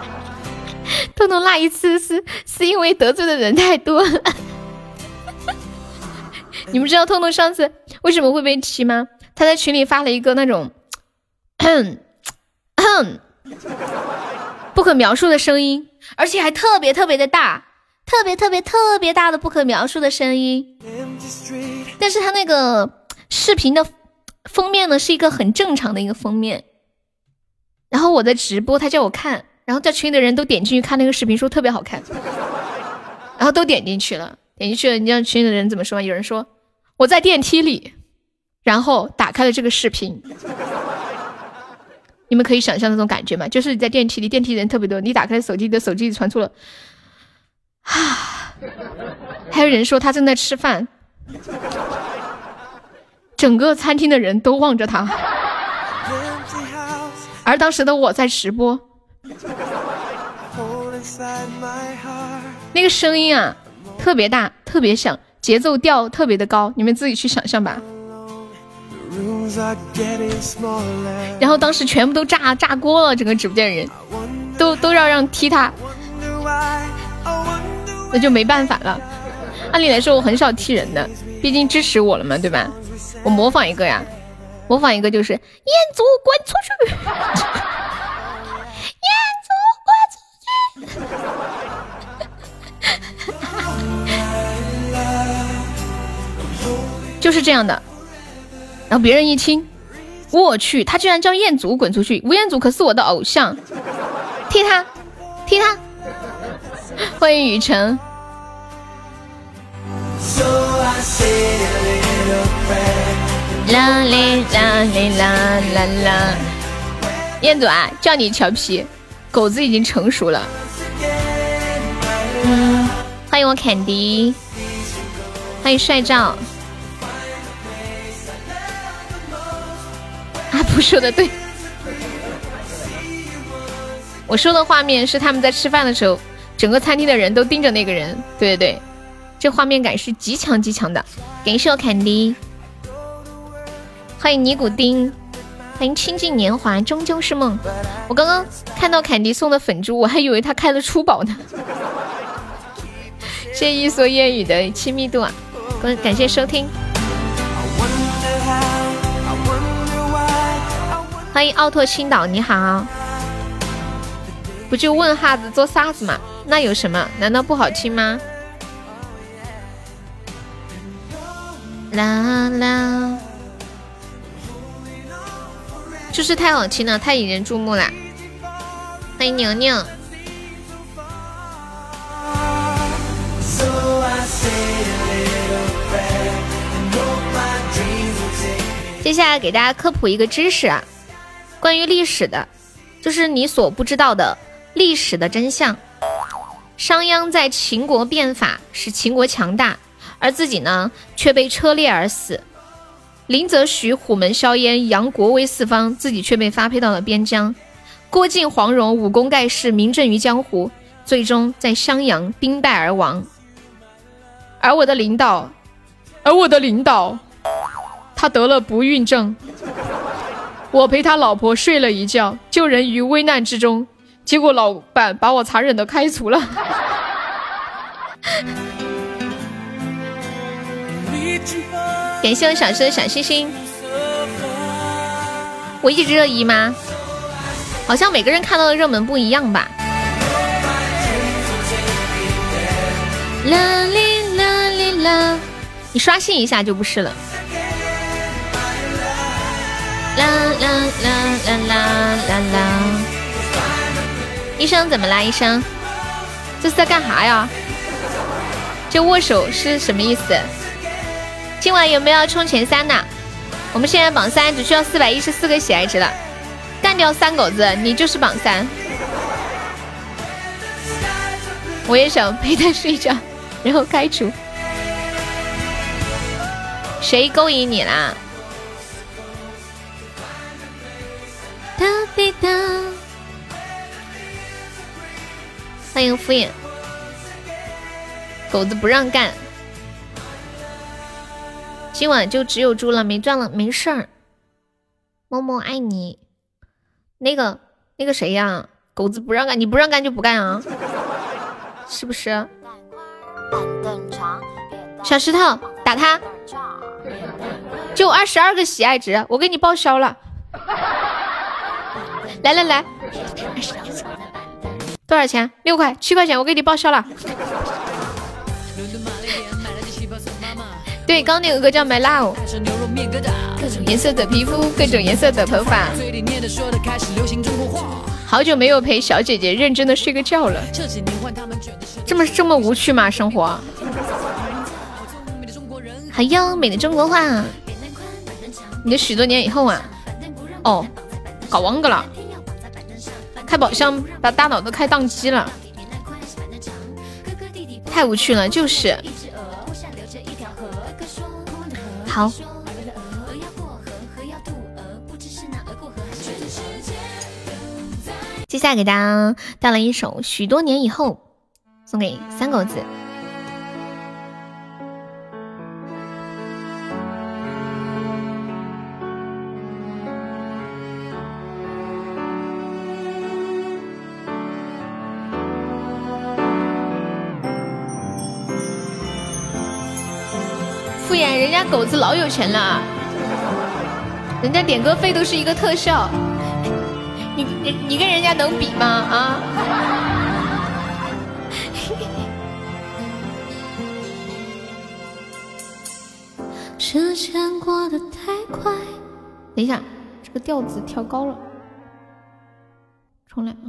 痛痛那一次是是因为得罪的人太多了。你们知道痛痛上次为什么会被踢吗？他在群里发了一个那种 不可描述的声音，而且还特别特别的大，特别特别特别大的不可描述的声音。但是他那个视频的封面呢，是一个很正常的一个封面。然后我在直播，他叫我看，然后在群里的人都点进去看那个视频，说特别好看，然后都点进去了，点进去了。你知道群里的人怎么说吗？有人说我在电梯里，然后打开了这个视频。你们可以想象那种感觉吗？就是你在电梯里，电梯人特别多，你打开手机，你的手机里传出了啊，还有人说他正在吃饭，整个餐厅的人都望着他，而当时的我在直播，那个声音啊特别大，特别响，节奏调特别的高，你们自己去想象吧。然后当时全部都炸炸锅了，整个直播间的人都都要让踢他，那就没办法了。按理来说我很少踢人的，毕竟支持我了嘛，对吧？我模仿一个呀，模仿一个就是彦祖滚出去，彦祖滚出去，就是这样的。然后别人一听，我去，他居然叫彦祖滚出去！吴彦祖可是我的偶像，踢他，踢他！欢迎雨晨。啦哩啦哩啦啦啦！彦祖啊，叫你调皮，狗子已经成熟了。嗯，欢迎我坎迪，欢迎帅照。阿普说的对，我说的画面是他们在吃饭的时候，整个餐厅的人都盯着那个人。对对对，这画面感是极强极强的。感谢我坎迪，欢迎尼古丁，欢迎倾尽年华终究是梦。我刚刚看到坎迪送的粉珠，我还以为他开了初宝呢。谢谢一蓑烟雨的亲密度啊！感感谢收听。欢迎奥拓青岛，你好。不就问哈子做啥子嘛？那有什么？难道不好听吗？啦啦就是太好听了，太引人注目了。欢迎宁宁。接下来给大家科普一个知识啊，关于历史的，就是你所不知道的历史的真相。商鞅在秦国变法，使秦国强大，而自己呢却被车裂而死。林则徐虎门销烟，扬国威四方，自己却被发配到了边疆。郭靖黄蓉武功盖世，名震于江湖，最终在襄阳兵败而亡。而我的领导，而我的领导。他得了不孕症，我陪他老婆睡了一觉，救人于危难之中，结果老板把我残忍的开除了。感谢我小生的小心心，我一直热议吗？好像每个人看到的热门不一样吧。啦哩啦哩啦，你刷新一下就不是了。啦啦啦啦啦啦啦！医生怎么啦？医生，这是在干啥呀？这握手是什么意思？今晚有没有要冲前三的？我们现在榜三只需要四百一十四个喜爱值了，干掉三狗子，你就是榜三。我也想陪他睡觉，然后开除。谁勾引你啦？欢迎敷衍，狗子不让干，今晚就只有猪了，没赚了，没事儿，默默爱你。那个那个谁呀，狗子不让干，你不让干就不干啊，是不是？小石头打他，就二十二个喜爱值，我给你报销了。来来来，多少钱？六块、七块钱，我给你报销了。对，刚那个歌叫《My Love》。各种颜色的皮肤，各种颜色的头发。好久没有陪小姐姐认真的睡个觉了。这么这么无趣吗？生活？好优美的中国话。你的许多年以后啊？哦，搞忘个了。开宝箱把大脑都开宕机了，太无趣了，就是。好，接下来给大家带来一首《许多年以后》，送给三狗子。家狗子老有钱了，人家点歌费都是一个特效，你你你跟人家能比吗？啊！时间过得太快，等一下，这个调子调高了，重来啊！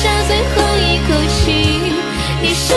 剩下最后一口气，你是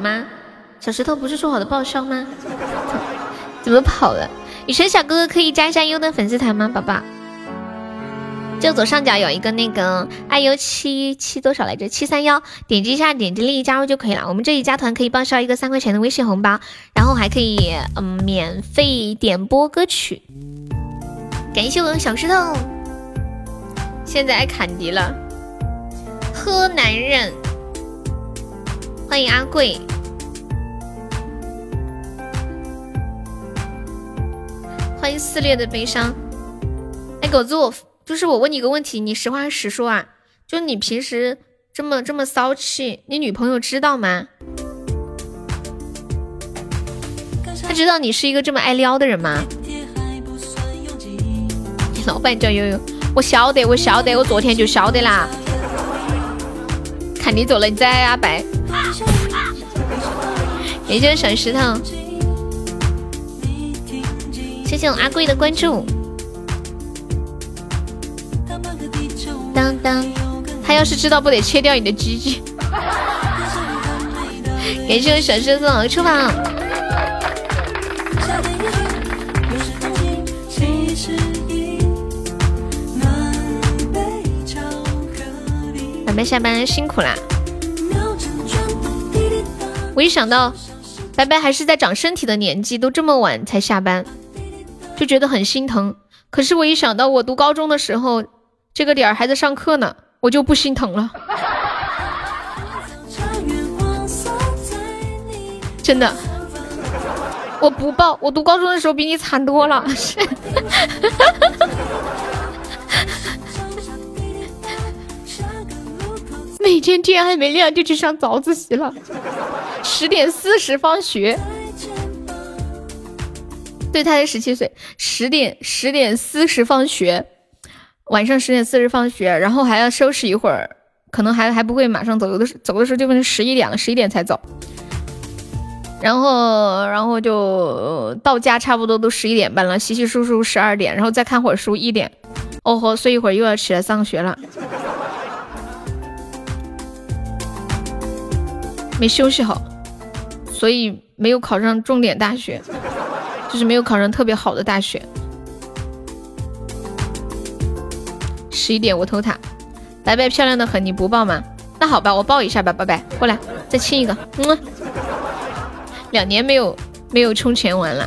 吗？小石头不是说好的报销吗？怎么跑了？雨辰小哥哥可以加一下优的粉丝团吗，宝宝？就左上角有一个那个爱优七七多少来着？七三幺，点击一下，点击立即加入就可以了。我们这里加团可以报销一个三块钱的微信红包，然后还可以嗯免费点播歌曲。感谢我的小石头，现在爱砍敌了。喝男人，欢迎阿贵，欢迎撕裂的悲伤。哎，狗子，我就是我问你个问题，你实话实说啊，就你平时这么这么骚气，你女朋友知道吗？她知道你是一个这么爱撩的人吗？你老板叫悠悠，我晓得，我晓得，我昨天就晓得啦。看你走了，你再爱阿白。也就是小石头，谢谢我阿贵的关注。当当，他要是知道，不得切掉你的鸡鸡。感谢我小石头的出宝。白下班辛苦啦。我一想到白白还是在长身体的年纪，都这么晚才下班，就觉得很心疼。可是我一想到我读高中的时候，这个点儿还在上课呢，我就不心疼了。真的，我不报，我读高中的时候比你惨多了。每天天还没亮就去上早自习了，十点四十放学。对，他才十七岁，十点十点四十放学，晚上十点四十放学，然后还要收拾一会儿，可能还还不会马上走，有的时走的时候就变成十一点了，十一点才走。然后，然后就到家差不多都十一点半了，洗洗漱漱十二点，然后再看会儿书一点，哦吼，睡一会儿又要起来上学了。没休息好，所以没有考上重点大学，就是没有考上特别好的大学。十一点我偷塔，白白漂亮的很，你不抱吗？那好吧，我抱一下吧，拜拜，过来再亲一个，嗯。两年没有没有充钱玩了，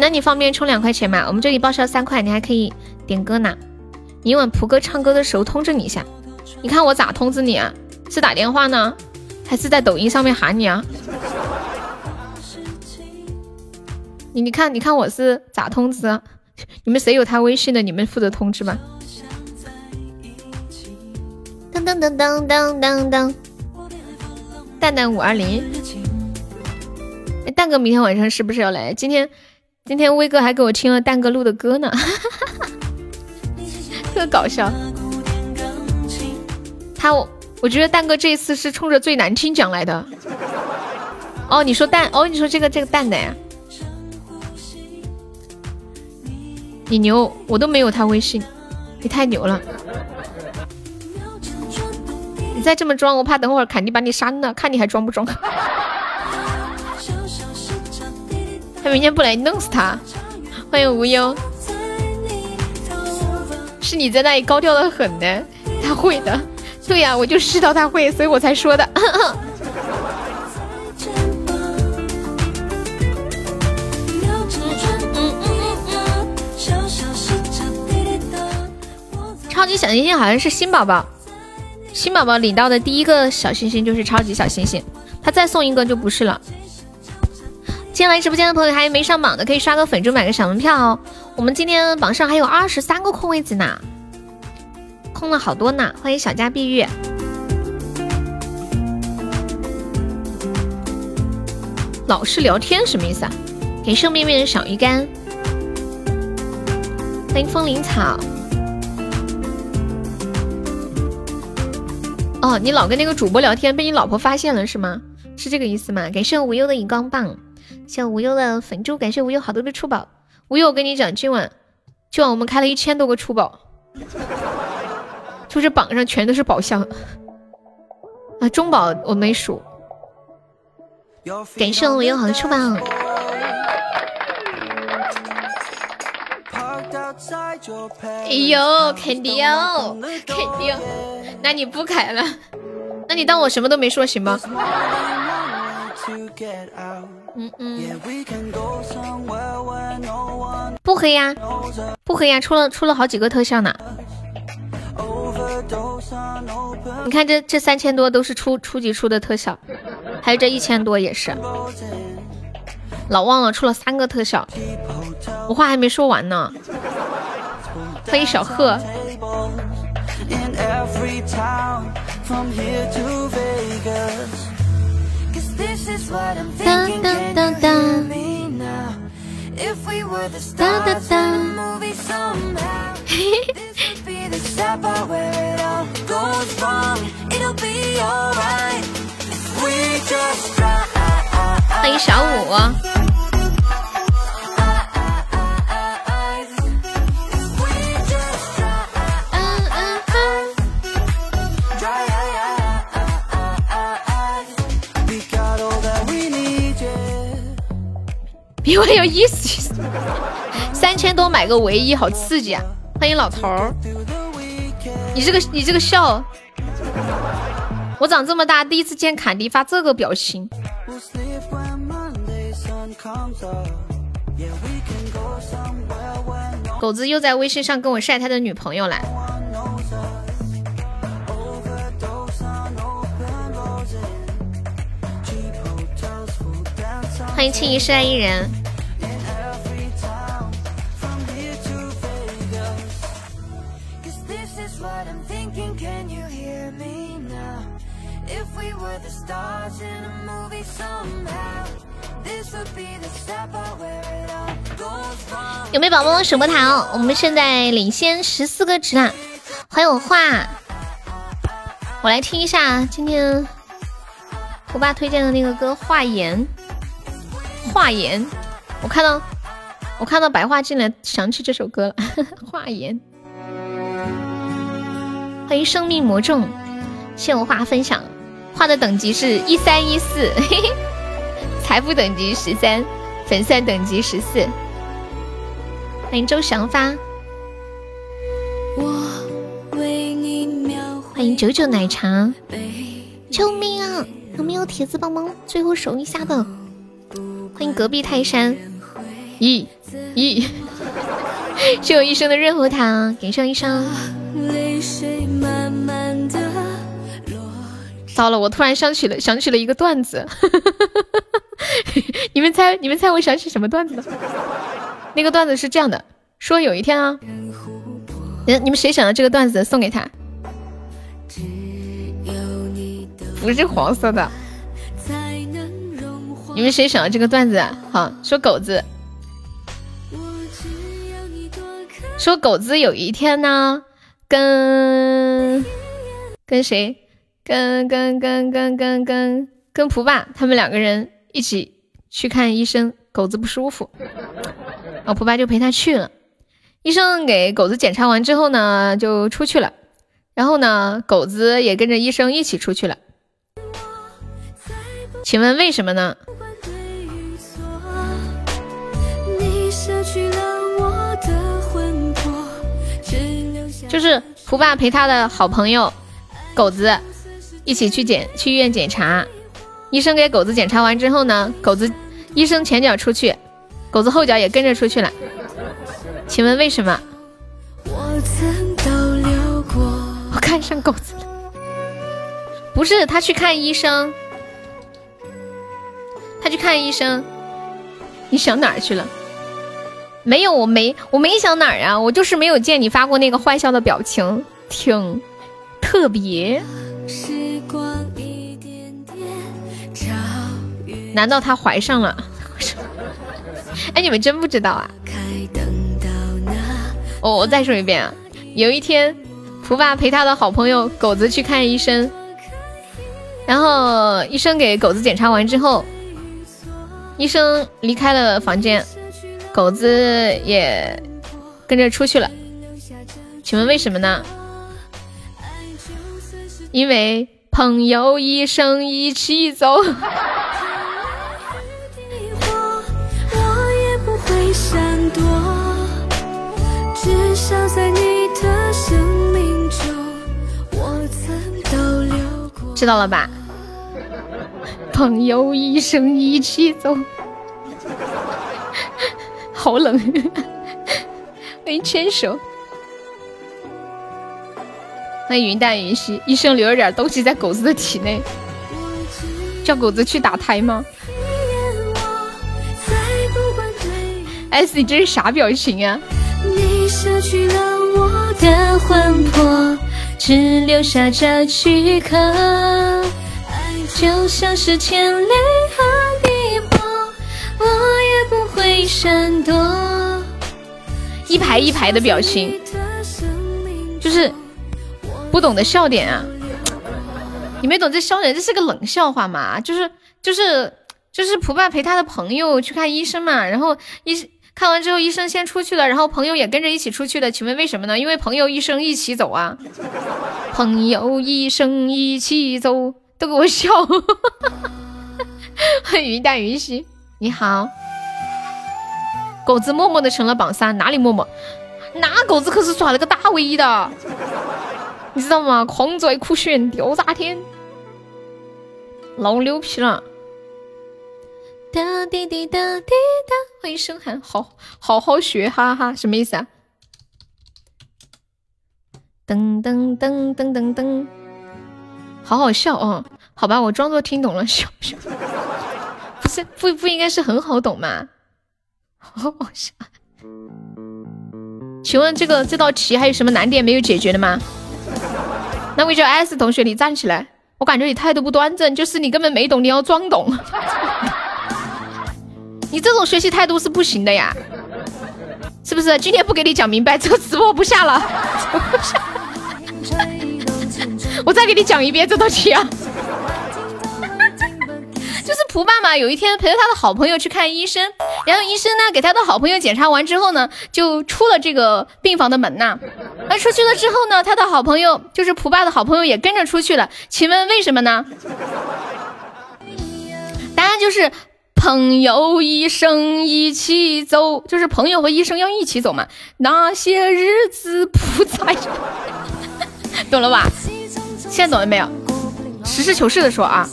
那你方便充两块钱吗？我们这里报销三块，你还可以点歌呢。明晚蒲哥唱歌的时候通知你一下，你看我咋通知你啊？是打电话呢？还是在抖音上面喊你啊？你你看你看我是咋通知？你们谁有他微信的？你们负责通知吧。噔噔噔噔噔噔噔，蛋蛋五二零。哎，蛋哥明天晚上是不是要来？今天今天威哥还给我听了蛋哥录的歌呢，特搞笑。他我我。觉得蛋哥这一次是冲着最难听讲来的。哦，你说蛋，哦，你说这个这个蛋蛋呀，你牛，我都没有他微信，你太牛了。你再这么装，我怕等会儿凯蒂把你删了，看你还装不装。他明天不来，弄死他。欢迎无忧，是你在那里高调的很呢，他会的。对呀，我就知道他会，所以我才说的。超级小星星好像是新宝宝，新宝宝领到的第一个小星星就是超级小星星，他再送一个就不是了。进来直播间的朋友还没上榜的，可以刷个粉猪买个小门票哦。我们今天榜上还有二十三个空位子呢。空了好多呢，欢迎小家碧玉。老是聊天什么意思啊？给圣面面的小鱼干。欢迎风铃草。哦，你老跟那个主播聊天，被你老婆发现了是吗？是这个意思吗？感谢无忧的荧光棒，谢无忧的粉珠，感谢无忧好多的出宝。无忧，我跟你讲，今晚今晚我们开了一千多个出宝。就是榜上全都是宝箱啊，中宝我没数。感谢我有好出榜。哎呦，肯定哦，肯定。那你不开了？那你当我什么都没说行吗？嗯嗯。不黑呀，不黑呀，出了出了好几个特效呢。你看这这三千多都是初初级出的特效，还有这一千多也是，老忘了出了三个特效，我话还没说完呢。欢迎小贺。当当当当。当当当。欢迎小五。比我有意思，三千多买个唯一，好刺激啊！欢迎老头儿。你这个你这个笑，我长这么大第一次见坎迪发这个表情。狗子又在微信上跟我晒他的女朋友了。欢迎青一世爱一人。有没有宝宝守波塔？我们现在领先十四个值啦！欢迎我画，我来听一下今天我爸推荐的那个歌《画言》。画言，我看到我看到白话进来，想起这首歌了。画言，欢迎生命魔咒，谢我画分享，画的等级是一三一四，财富等级十三，粉丝等级十四。欢迎周祥发，欢迎九九奶茶，救命啊！有没有铁子帮忙最后守一下的？欢迎隔壁泰山，一，一，谢我一生的润喉糖，给上一生。糟了，我突然想起了想起了一个段子，你们猜你们猜我想起什么段子了？那个段子是这样的，说有一天啊，嗯，你们谁想到这个段子送给他？不是黄色的。你们谁想到这个段子？啊好，说狗子，说狗子有一天呢，跟跟谁？跟跟跟跟跟跟跟蒲爸他们两个人一起去看医生，狗子不舒服，然后蒲爸就陪他去了。医生给狗子检查完之后呢，就出去了，然后呢，狗子也跟着医生一起出去了。请问为什么呢？就是蒲爸陪他的好朋友狗子一起去检去医院检查，医生给狗子检查完之后呢，狗子医生前脚出去，狗子后脚也跟着出去了。请问为什么？我看上狗子了，不是他去看医生，他去看医生，你想哪儿去了？没有，我没，我没想哪儿啊，我就是没有见你发过那个坏笑的表情，挺特别。难道她怀上了？哎，你们真不知道啊？我我再说一遍啊，有一天，蒲爸陪他的好朋友狗子去看医生，然后医生给狗子检查完之后，医生离开了房间。狗子也跟着出去了，请问为什么呢？因为朋友一生一起走。知道了吧？朋友一生一起走。好冷，欢迎牵手，欢迎云淡云细。医生留了点东西在狗子的体内，叫狗子去打胎吗？哎，你这是啥表情啊？你舍去了我的魂魄，只留下这躯壳，爱就像是千里和地火，我也不。会闪躲，一排一排的表情，就是不懂得笑点啊！你没懂这笑点，这是个冷笑话嘛？就是就是就是蒲爸陪他的朋友去看医生嘛，然后医看完之后，医生先出去了，然后朋友也跟着一起出去了。请问为什么呢？因为朋友医生一起走啊！朋友医生一起走，都给我笑！欢 迎云淡云细，你好。狗子默默的成了榜三，哪里默默？那狗子可是耍了个大威的，你知道吗？狂拽酷炫吊炸天，老牛皮了。哒滴滴哒滴哒，欢迎声寒，好好好学，哈哈，什么意思啊？噔噔噔噔噔噔，好好笑哦！好吧，我装作听懂了，笑笑。不是不不应该是很好懂吗？好好笑。请问这个这道题还有什么难点没有解决的吗？那位叫 S 同学，你站起来，我感觉你态度不端正，就是你根本没懂，你要装懂。你这种学习态度是不行的呀，是不是？今天不给你讲明白，这个直播不下了。我再给你讲一遍这道题啊，就是蒲爸嘛，有一天陪着他的好朋友去看医生，然后医生呢给他的好朋友检查完之后呢，就出了这个病房的门呐。那出去了之后呢，他的好朋友就是蒲爸的好朋友也跟着出去了。请问为什么呢？答案就是朋友一生一起走，就是朋友和医生要一起走嘛。那些日子不再。懂了吧？现在懂了没有？实事求是的说啊，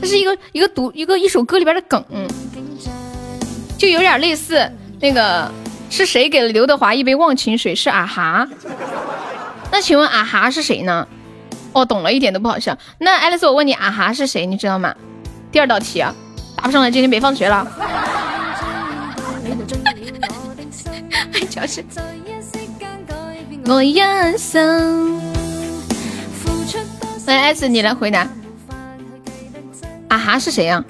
这是一个一个读一个一首歌里边的梗，就有点类似那个是谁给了刘德华一杯忘情水？是啊哈。那请问啊哈是谁呢？哦，懂了，一点都不好笑。那爱丽丝，我问你啊哈是谁？你知道吗？第二道题啊，答不上来，今天别放学了。我一生。来，S，你来回答。啊哈是谁呀？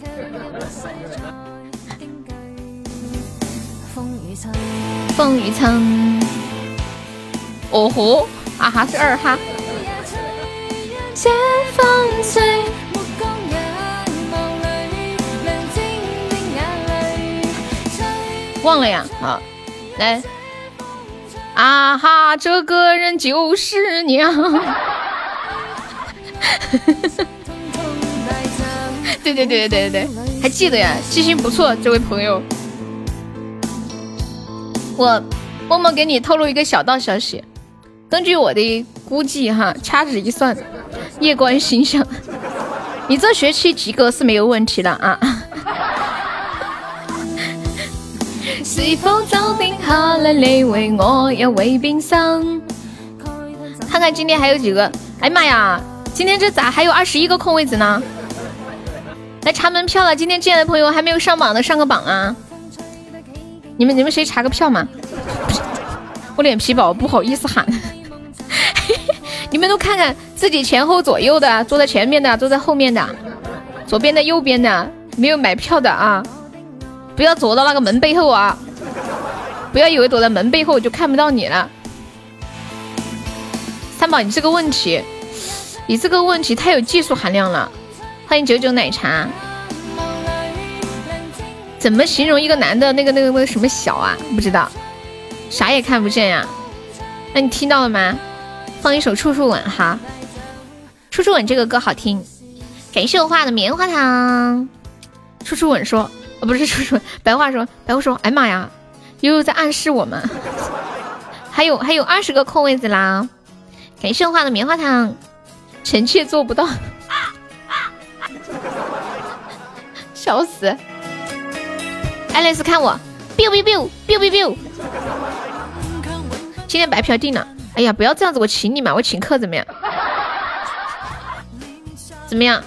风雨城。哦吼，啊哈是二哈。忘了呀，好，来。啊哈，这个人就是娘。对对对对对对对，还记得呀，记性不错，这位朋友。我默默给你透露一个小道消息，根据我的估计哈，掐指一算，夜观星象，你这学期及格是没有问题的啊。是否早定下来你为我也为冰心？看看今天还有几个？哎妈呀，今天这咋还有二十一个空位子呢？来查门票了，今天进来的朋友还没有上榜的上个榜啊！你们你们谁查个票嘛？我脸皮薄，不好意思喊。你们都看看自己前后左右的，坐在前面的，坐在后面的，左边的，右边的，没有买票的啊！不要走到那个门背后啊！不要以为躲在门背后就看不到你了。三宝，你这个问题，你这个问题太有技术含量了。欢迎九九奶茶。怎么形容一个男的那个那个那个什么小啊？不知道，啥也看不见呀。那你听到了吗？放一首《处处吻》哈，《处处吻》这个歌好听。感谢我画的棉花糖。处处吻说。哦，不是处处吻白话说，白话说，哎妈呀，悠悠在暗示我们，还有还有二十个空位子啦，感谢画的棉花糖，臣妾做不到，笑死，爱丽丝看我，biu biu biu biu biu biu，今天白嫖定了，哎呀，不要这样子，我请你嘛，我请客怎么样？怎么样？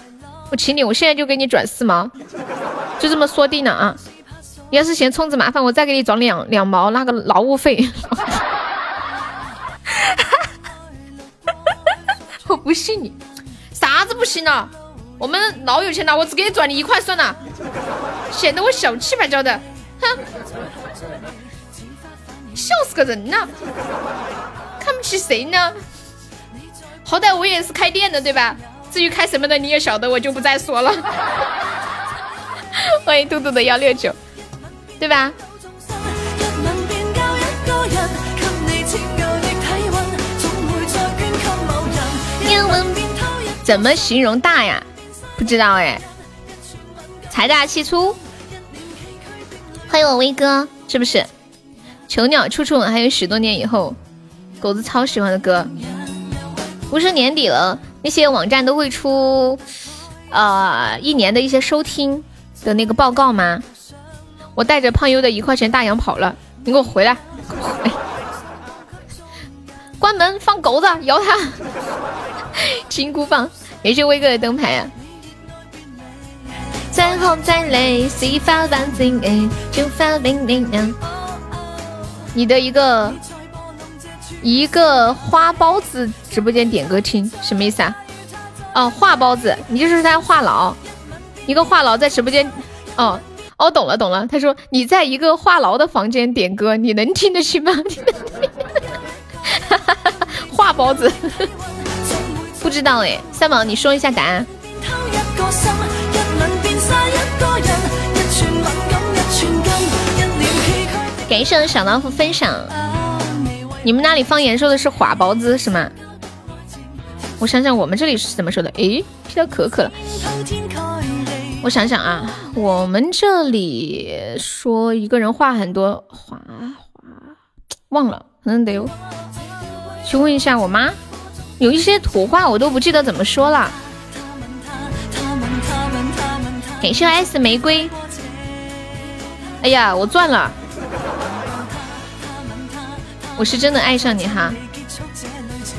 我请你，我现在就给你转四毛。就这么说定了啊！你要是嫌充值麻烦，我再给你转两两毛那个劳务费。我不信你，啥子不行了？我们老有钱了，我只给你转你一块算了，显得我小气吧？交的，哼，笑死个人呐！看不起谁呢？好歹我也是开店的对吧？至于开什么的你也晓得，我就不再说了。欢迎嘟嘟的幺六九，对吧？怎么形容大呀？不知道哎。财大气粗。欢迎我威哥，是不是？囚鸟处处吻，还有许多年以后，狗子超喜欢的歌。不是年底了，那些网站都会出，呃，一年的一些收听的那个报告吗？我带着胖优的一块钱大洋跑了，你给我回来！关门放狗子，咬他！金箍棒，也是威哥的灯牌啊！再红再累，洗发万金哎，就发零零两。你的一个一个花包子直播间点歌听什么意思啊？哦，话包子，你就是在话痨，一个话痨在直播间。哦哦，懂了懂了，他说你在一个话痨的房间点歌，你能听得清吗？话包子，不知道哎，三毛你说一下答案。感谢小老虎分享，你们那里方言说的是话包子是吗？我想想，我们这里是怎么说的？诶，听到可可了。我想想啊，我们这里说一个人话很多，话话忘了，可能得去问一下我妈。有一些土话我都不记得怎么说了。感谢 S 玫瑰。哎呀，我赚了。我是真的爱上你哈，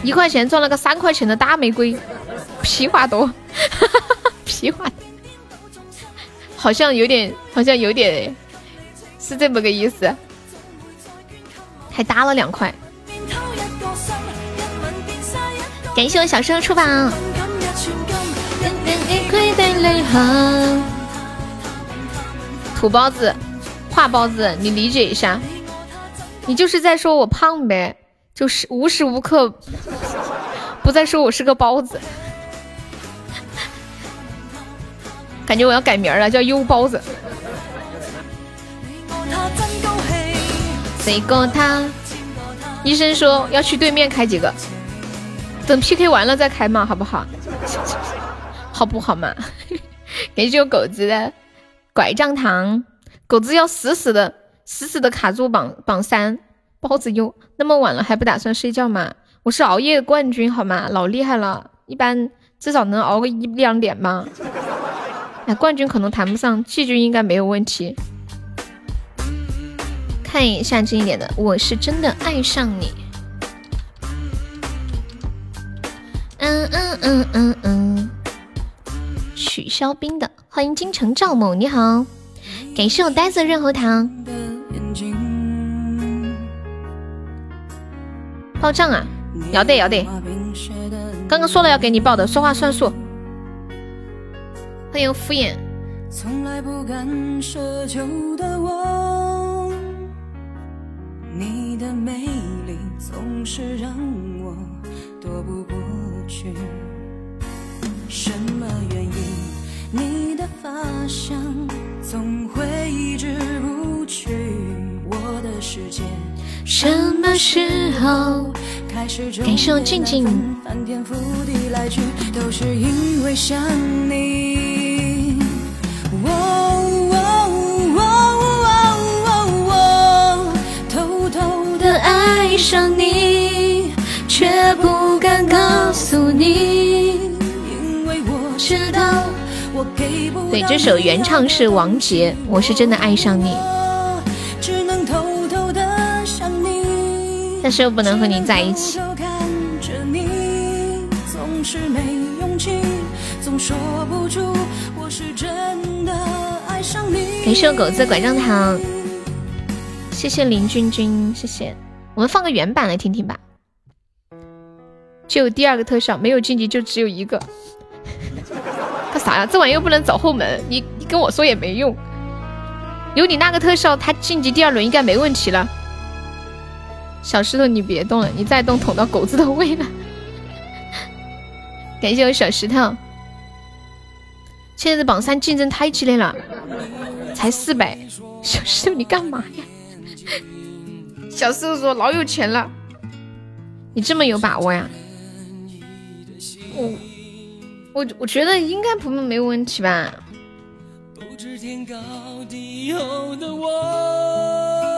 一块钱赚了个三块钱的大玫瑰，屁话多，屁话，好像有点，好像有点，是这么个意思，还搭了两块，感谢我小生出榜，土包子，话包子，你理解一下。你就是在说我胖呗，就是无时无刻不在说我是个包子，感觉我要改名了，叫优包子。谁过他？医生说要去对面开几个，等 PK 完了再开嘛，好不好？好不好嘛？感谢我狗子的拐杖糖，狗子要死死的。死死的卡住榜榜三，包子优，那么晚了还不打算睡觉吗？我是熬夜冠军好吗？老厉害了，一般至少能熬个一两点吗？哎，冠军可能谈不上，季军应该没有问题。看一下近一点的，我是真的爱上你。嗯嗯嗯嗯嗯，取消冰的，欢迎京城赵某，你好，感谢我呆子润喉糖。报账啊，要得要得，刚刚说了要给你报的，说话算数。没有敷衍，从来不敢奢求的我。你的美丽总是让我躲不过去，什么原因？你的发香总会一直入去我的世界。什么时候？感受静静。翻天覆地来去，都是因为想你。偷偷的爱上你，却不敢告诉你，因为我知道我给不对，这首原唱是王杰，我是真的爱上你。但是又不能和你在一起。感谢我狗子拐杖糖，谢谢林君君，谢谢。我们放个原版来听听吧。就有第二个特效，没有晋级就只有一个。干啥呀？这玩意又不能走后门，你你跟我说也没用。有你那个特效，他晋级第二轮应该没问题了。小石头，你别动了，你再动捅到狗子的胃了。感谢我小石头，现在的榜三竞争太激烈了，才四百。小石头，你干嘛呀？小石头说老有钱了，你这么有把握呀？我我我觉得应该不没问题吧。不知天高地厚的我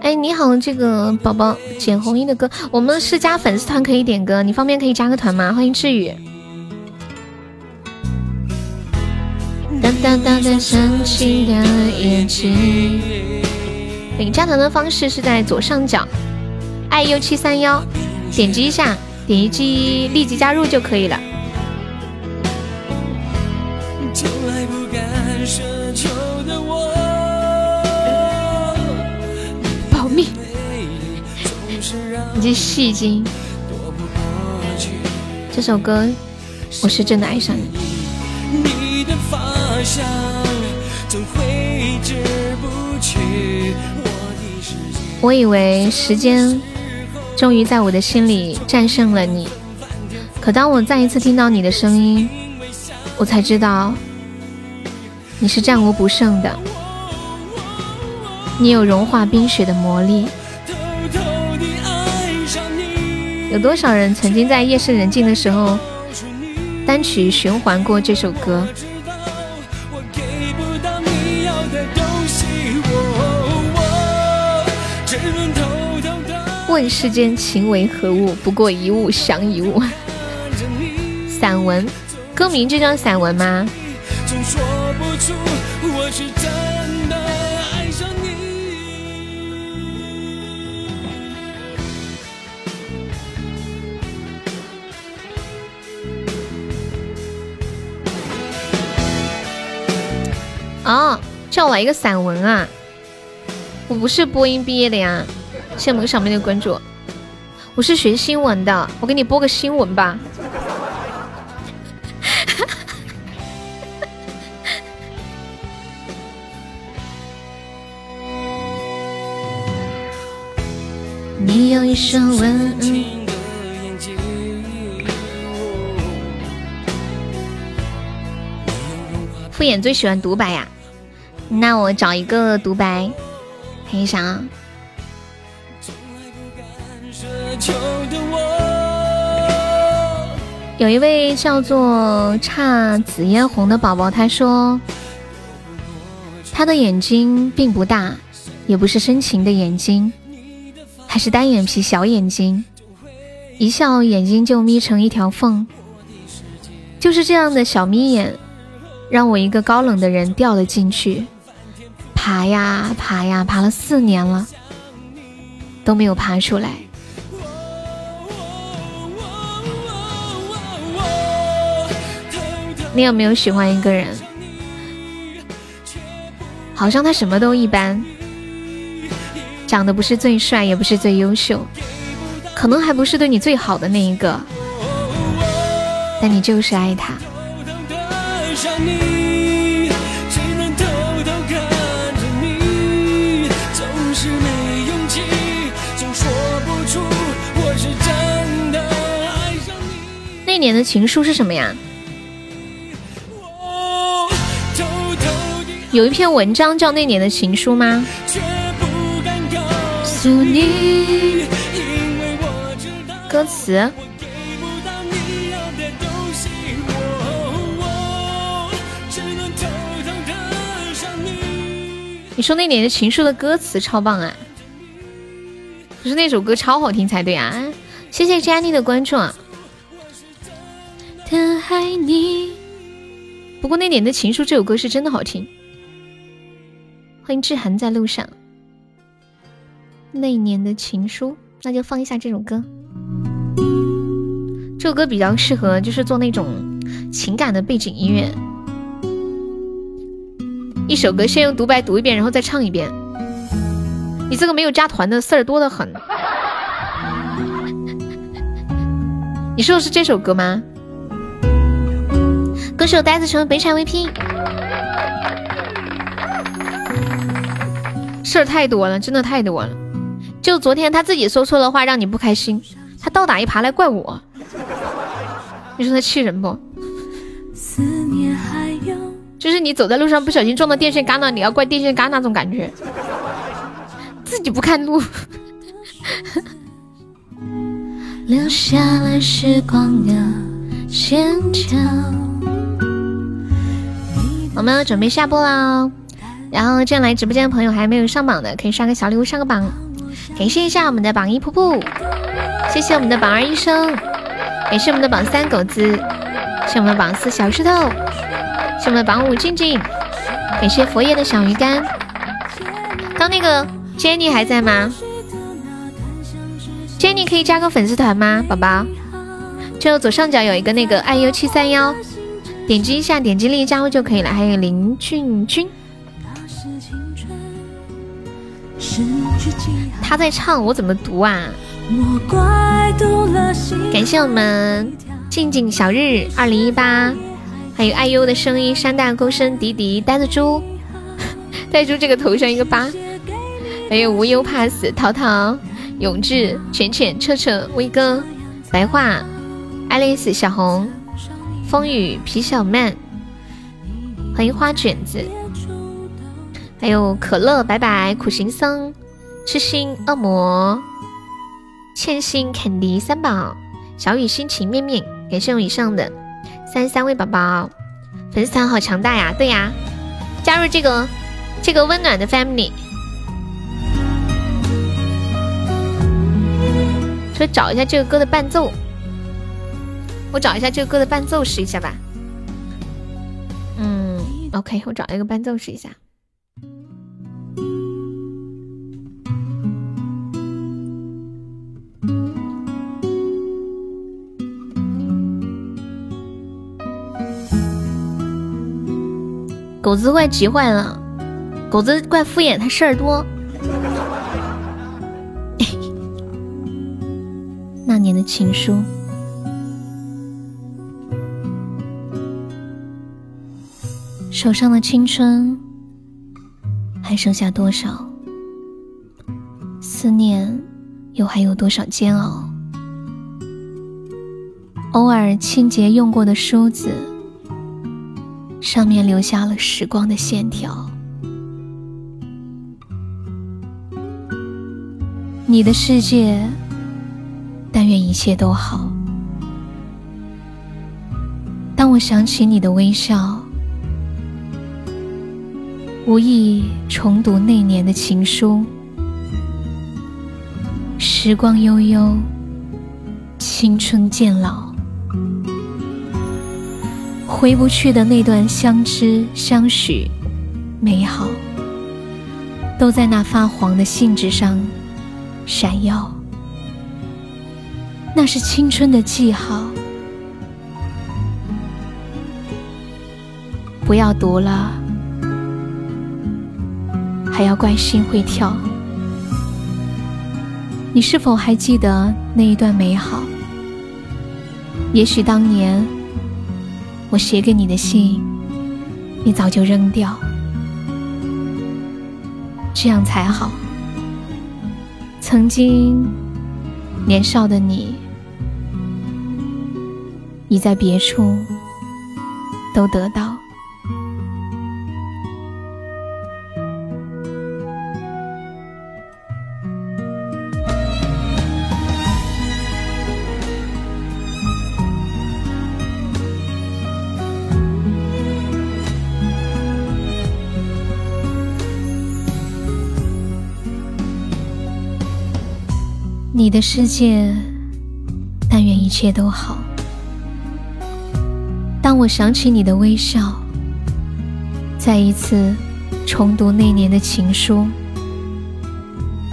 哎，你好，这个宝宝简红衣的歌，我们是加粉丝团可以点歌，你方便可以加个团吗？欢迎志宇。哒哒哒哒，升起的眼睛。领加团的方式是在左上角，爱 u 七三幺，点击一下，点击立即加入就可以了。保你这戏精。这首歌，我是真的爱上你。我以为时间终于在我的心里战胜了你，可当我再一次听到你的声音，我才知道你是战无不胜的。你有融化冰雪的魔力。有多少人曾经在夜深人静的时候单曲循环过这首歌？问世间情为何物？不过一物降一物。散文，歌名就叫散文吗？哦，叫我来一个散文啊！我不是播音毕业的呀。谢谢小妹的关注，我是学新闻的，我给你播个新闻吧。你有一双温情的眼睛，敷衍最喜欢独白呀，那我找一个独白，看一下啊。有一位叫做姹紫嫣红的宝宝，他说他的眼睛并不大，也不是深情的眼睛，还是单眼皮小眼睛，一笑眼睛就眯成一条缝，就是这样的小眯眼，让我一个高冷的人掉了进去，爬呀爬呀，爬了四年了，都没有爬出来。你有没有喜欢一个人？好像他什么都一般，长得不是最帅，也不是最优秀，可能还不是对你最好的那一个，但你就是爱他。那年的情书是什么呀？有一篇文章叫《那年的情书》吗？歌词。你说那年的情书的歌词超棒啊！不是那首歌超好听才对啊！谢谢 Jenny 的关注啊！爱你不过那年的情书这首歌是真的好听。欢迎志涵在路上。那年的情书，那就放一下这首歌。这首歌比较适合，就是做那种情感的背景音乐。一首歌先用独白读一遍，然后再唱一遍。你这个没有加团的事儿多得很。你说的是这首歌吗？歌手呆子成为北产 VP。事儿太多了，真的太多了。就昨天他自己说错了话，让你不开心，他倒打一耙来怪我。你说他气人不？就是你走在路上不小心撞到电线杆了，你要怪电线杆那种感觉。自己不看路。留下了时光的线条。我们要准备下播啦。然后，进来直播间的朋友还没有上榜的，可以刷个小礼物上个榜。感谢一下我们的榜一瀑布，谢谢我们的榜二医生，感谢我们的榜三狗子，谢我们的榜四小石头，谢谢我们的榜五静静，感谢佛爷的小鱼干。刚那个 Jenny 还在吗？Jenny 可以加个粉丝团吗，宝宝？就左上角有一个那个 iu 七三幺，点击一下，点击立即加入就可以了。还有林俊君。他在唱，我怎么读啊？感谢我们静静小日二零一八，还有爱优的声音，山大沟深迪迪呆子猪，呆猪这个头像一个八，还有无忧怕死淘淘永志浅浅彻彻威哥白话爱丽丝小红风雨皮小曼，欢迎花卷子。还有可乐，拜拜，苦行僧，痴心恶魔，欠薪肯迪三宝，小雨心情面面，感谢我以上的三十三位宝宝，粉丝团好强大呀！对呀，加入这个这个温暖的 family，说找一下这个歌的伴奏，我找一下这个歌的伴奏试一下吧。嗯，OK，我找一个伴奏试一下。狗子怪急坏了，狗子怪敷衍，他事儿多。那年的情书，手上的青春还剩下多少？思念又还有多少煎熬？偶尔清洁用过的梳子。上面留下了时光的线条。你的世界，但愿一切都好。当我想起你的微笑，无意重读那年的情书。时光悠悠，青春渐老。回不去的那段相知相许，美好，都在那发黄的信纸上闪耀。那是青春的记号，不要读了，还要怪心会跳。你是否还记得那一段美好？也许当年。我写给你的信，你早就扔掉，这样才好。曾经年少的你，已在别处都得到。你的世界，但愿一切都好。当我想起你的微笑，再一次重读那年的情书，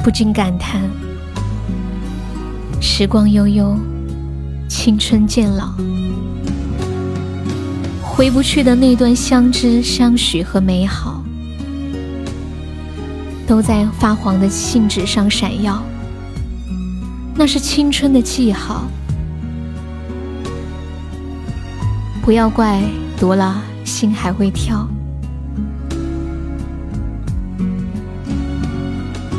不禁感叹：时光悠悠，青春渐老，回不去的那段相知相许和美好，都在发黄的信纸上闪耀。那是青春的记号，不要怪读了心还会跳。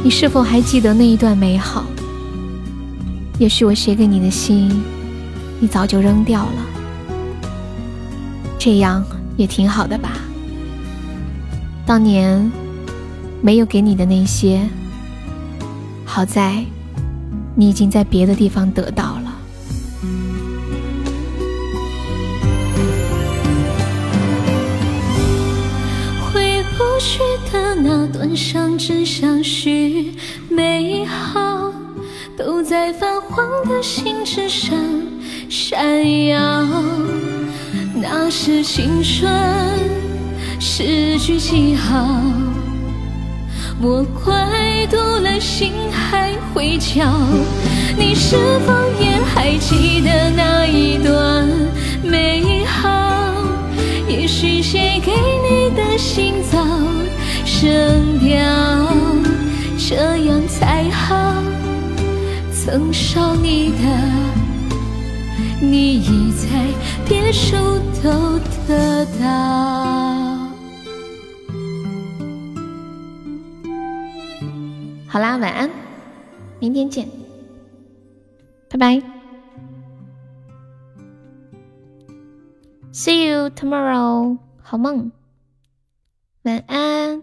你是否还记得那一段美好？也许我写给你的信，你早就扔掉了，这样也挺好的吧。当年没有给你的那些，好在。你已经在别的地方得到了。回不去的那段相知相许，美好都。在泛黄的信纸上闪耀。那是青春，诗句记号。我快读了，心还会跳。你是否也还记得那一段美好？也许写给你的信早生掉，这样才好。曾少你的，你已在别处都得到。好啦，晚安，明天见，拜拜，See you tomorrow，好梦，晚安。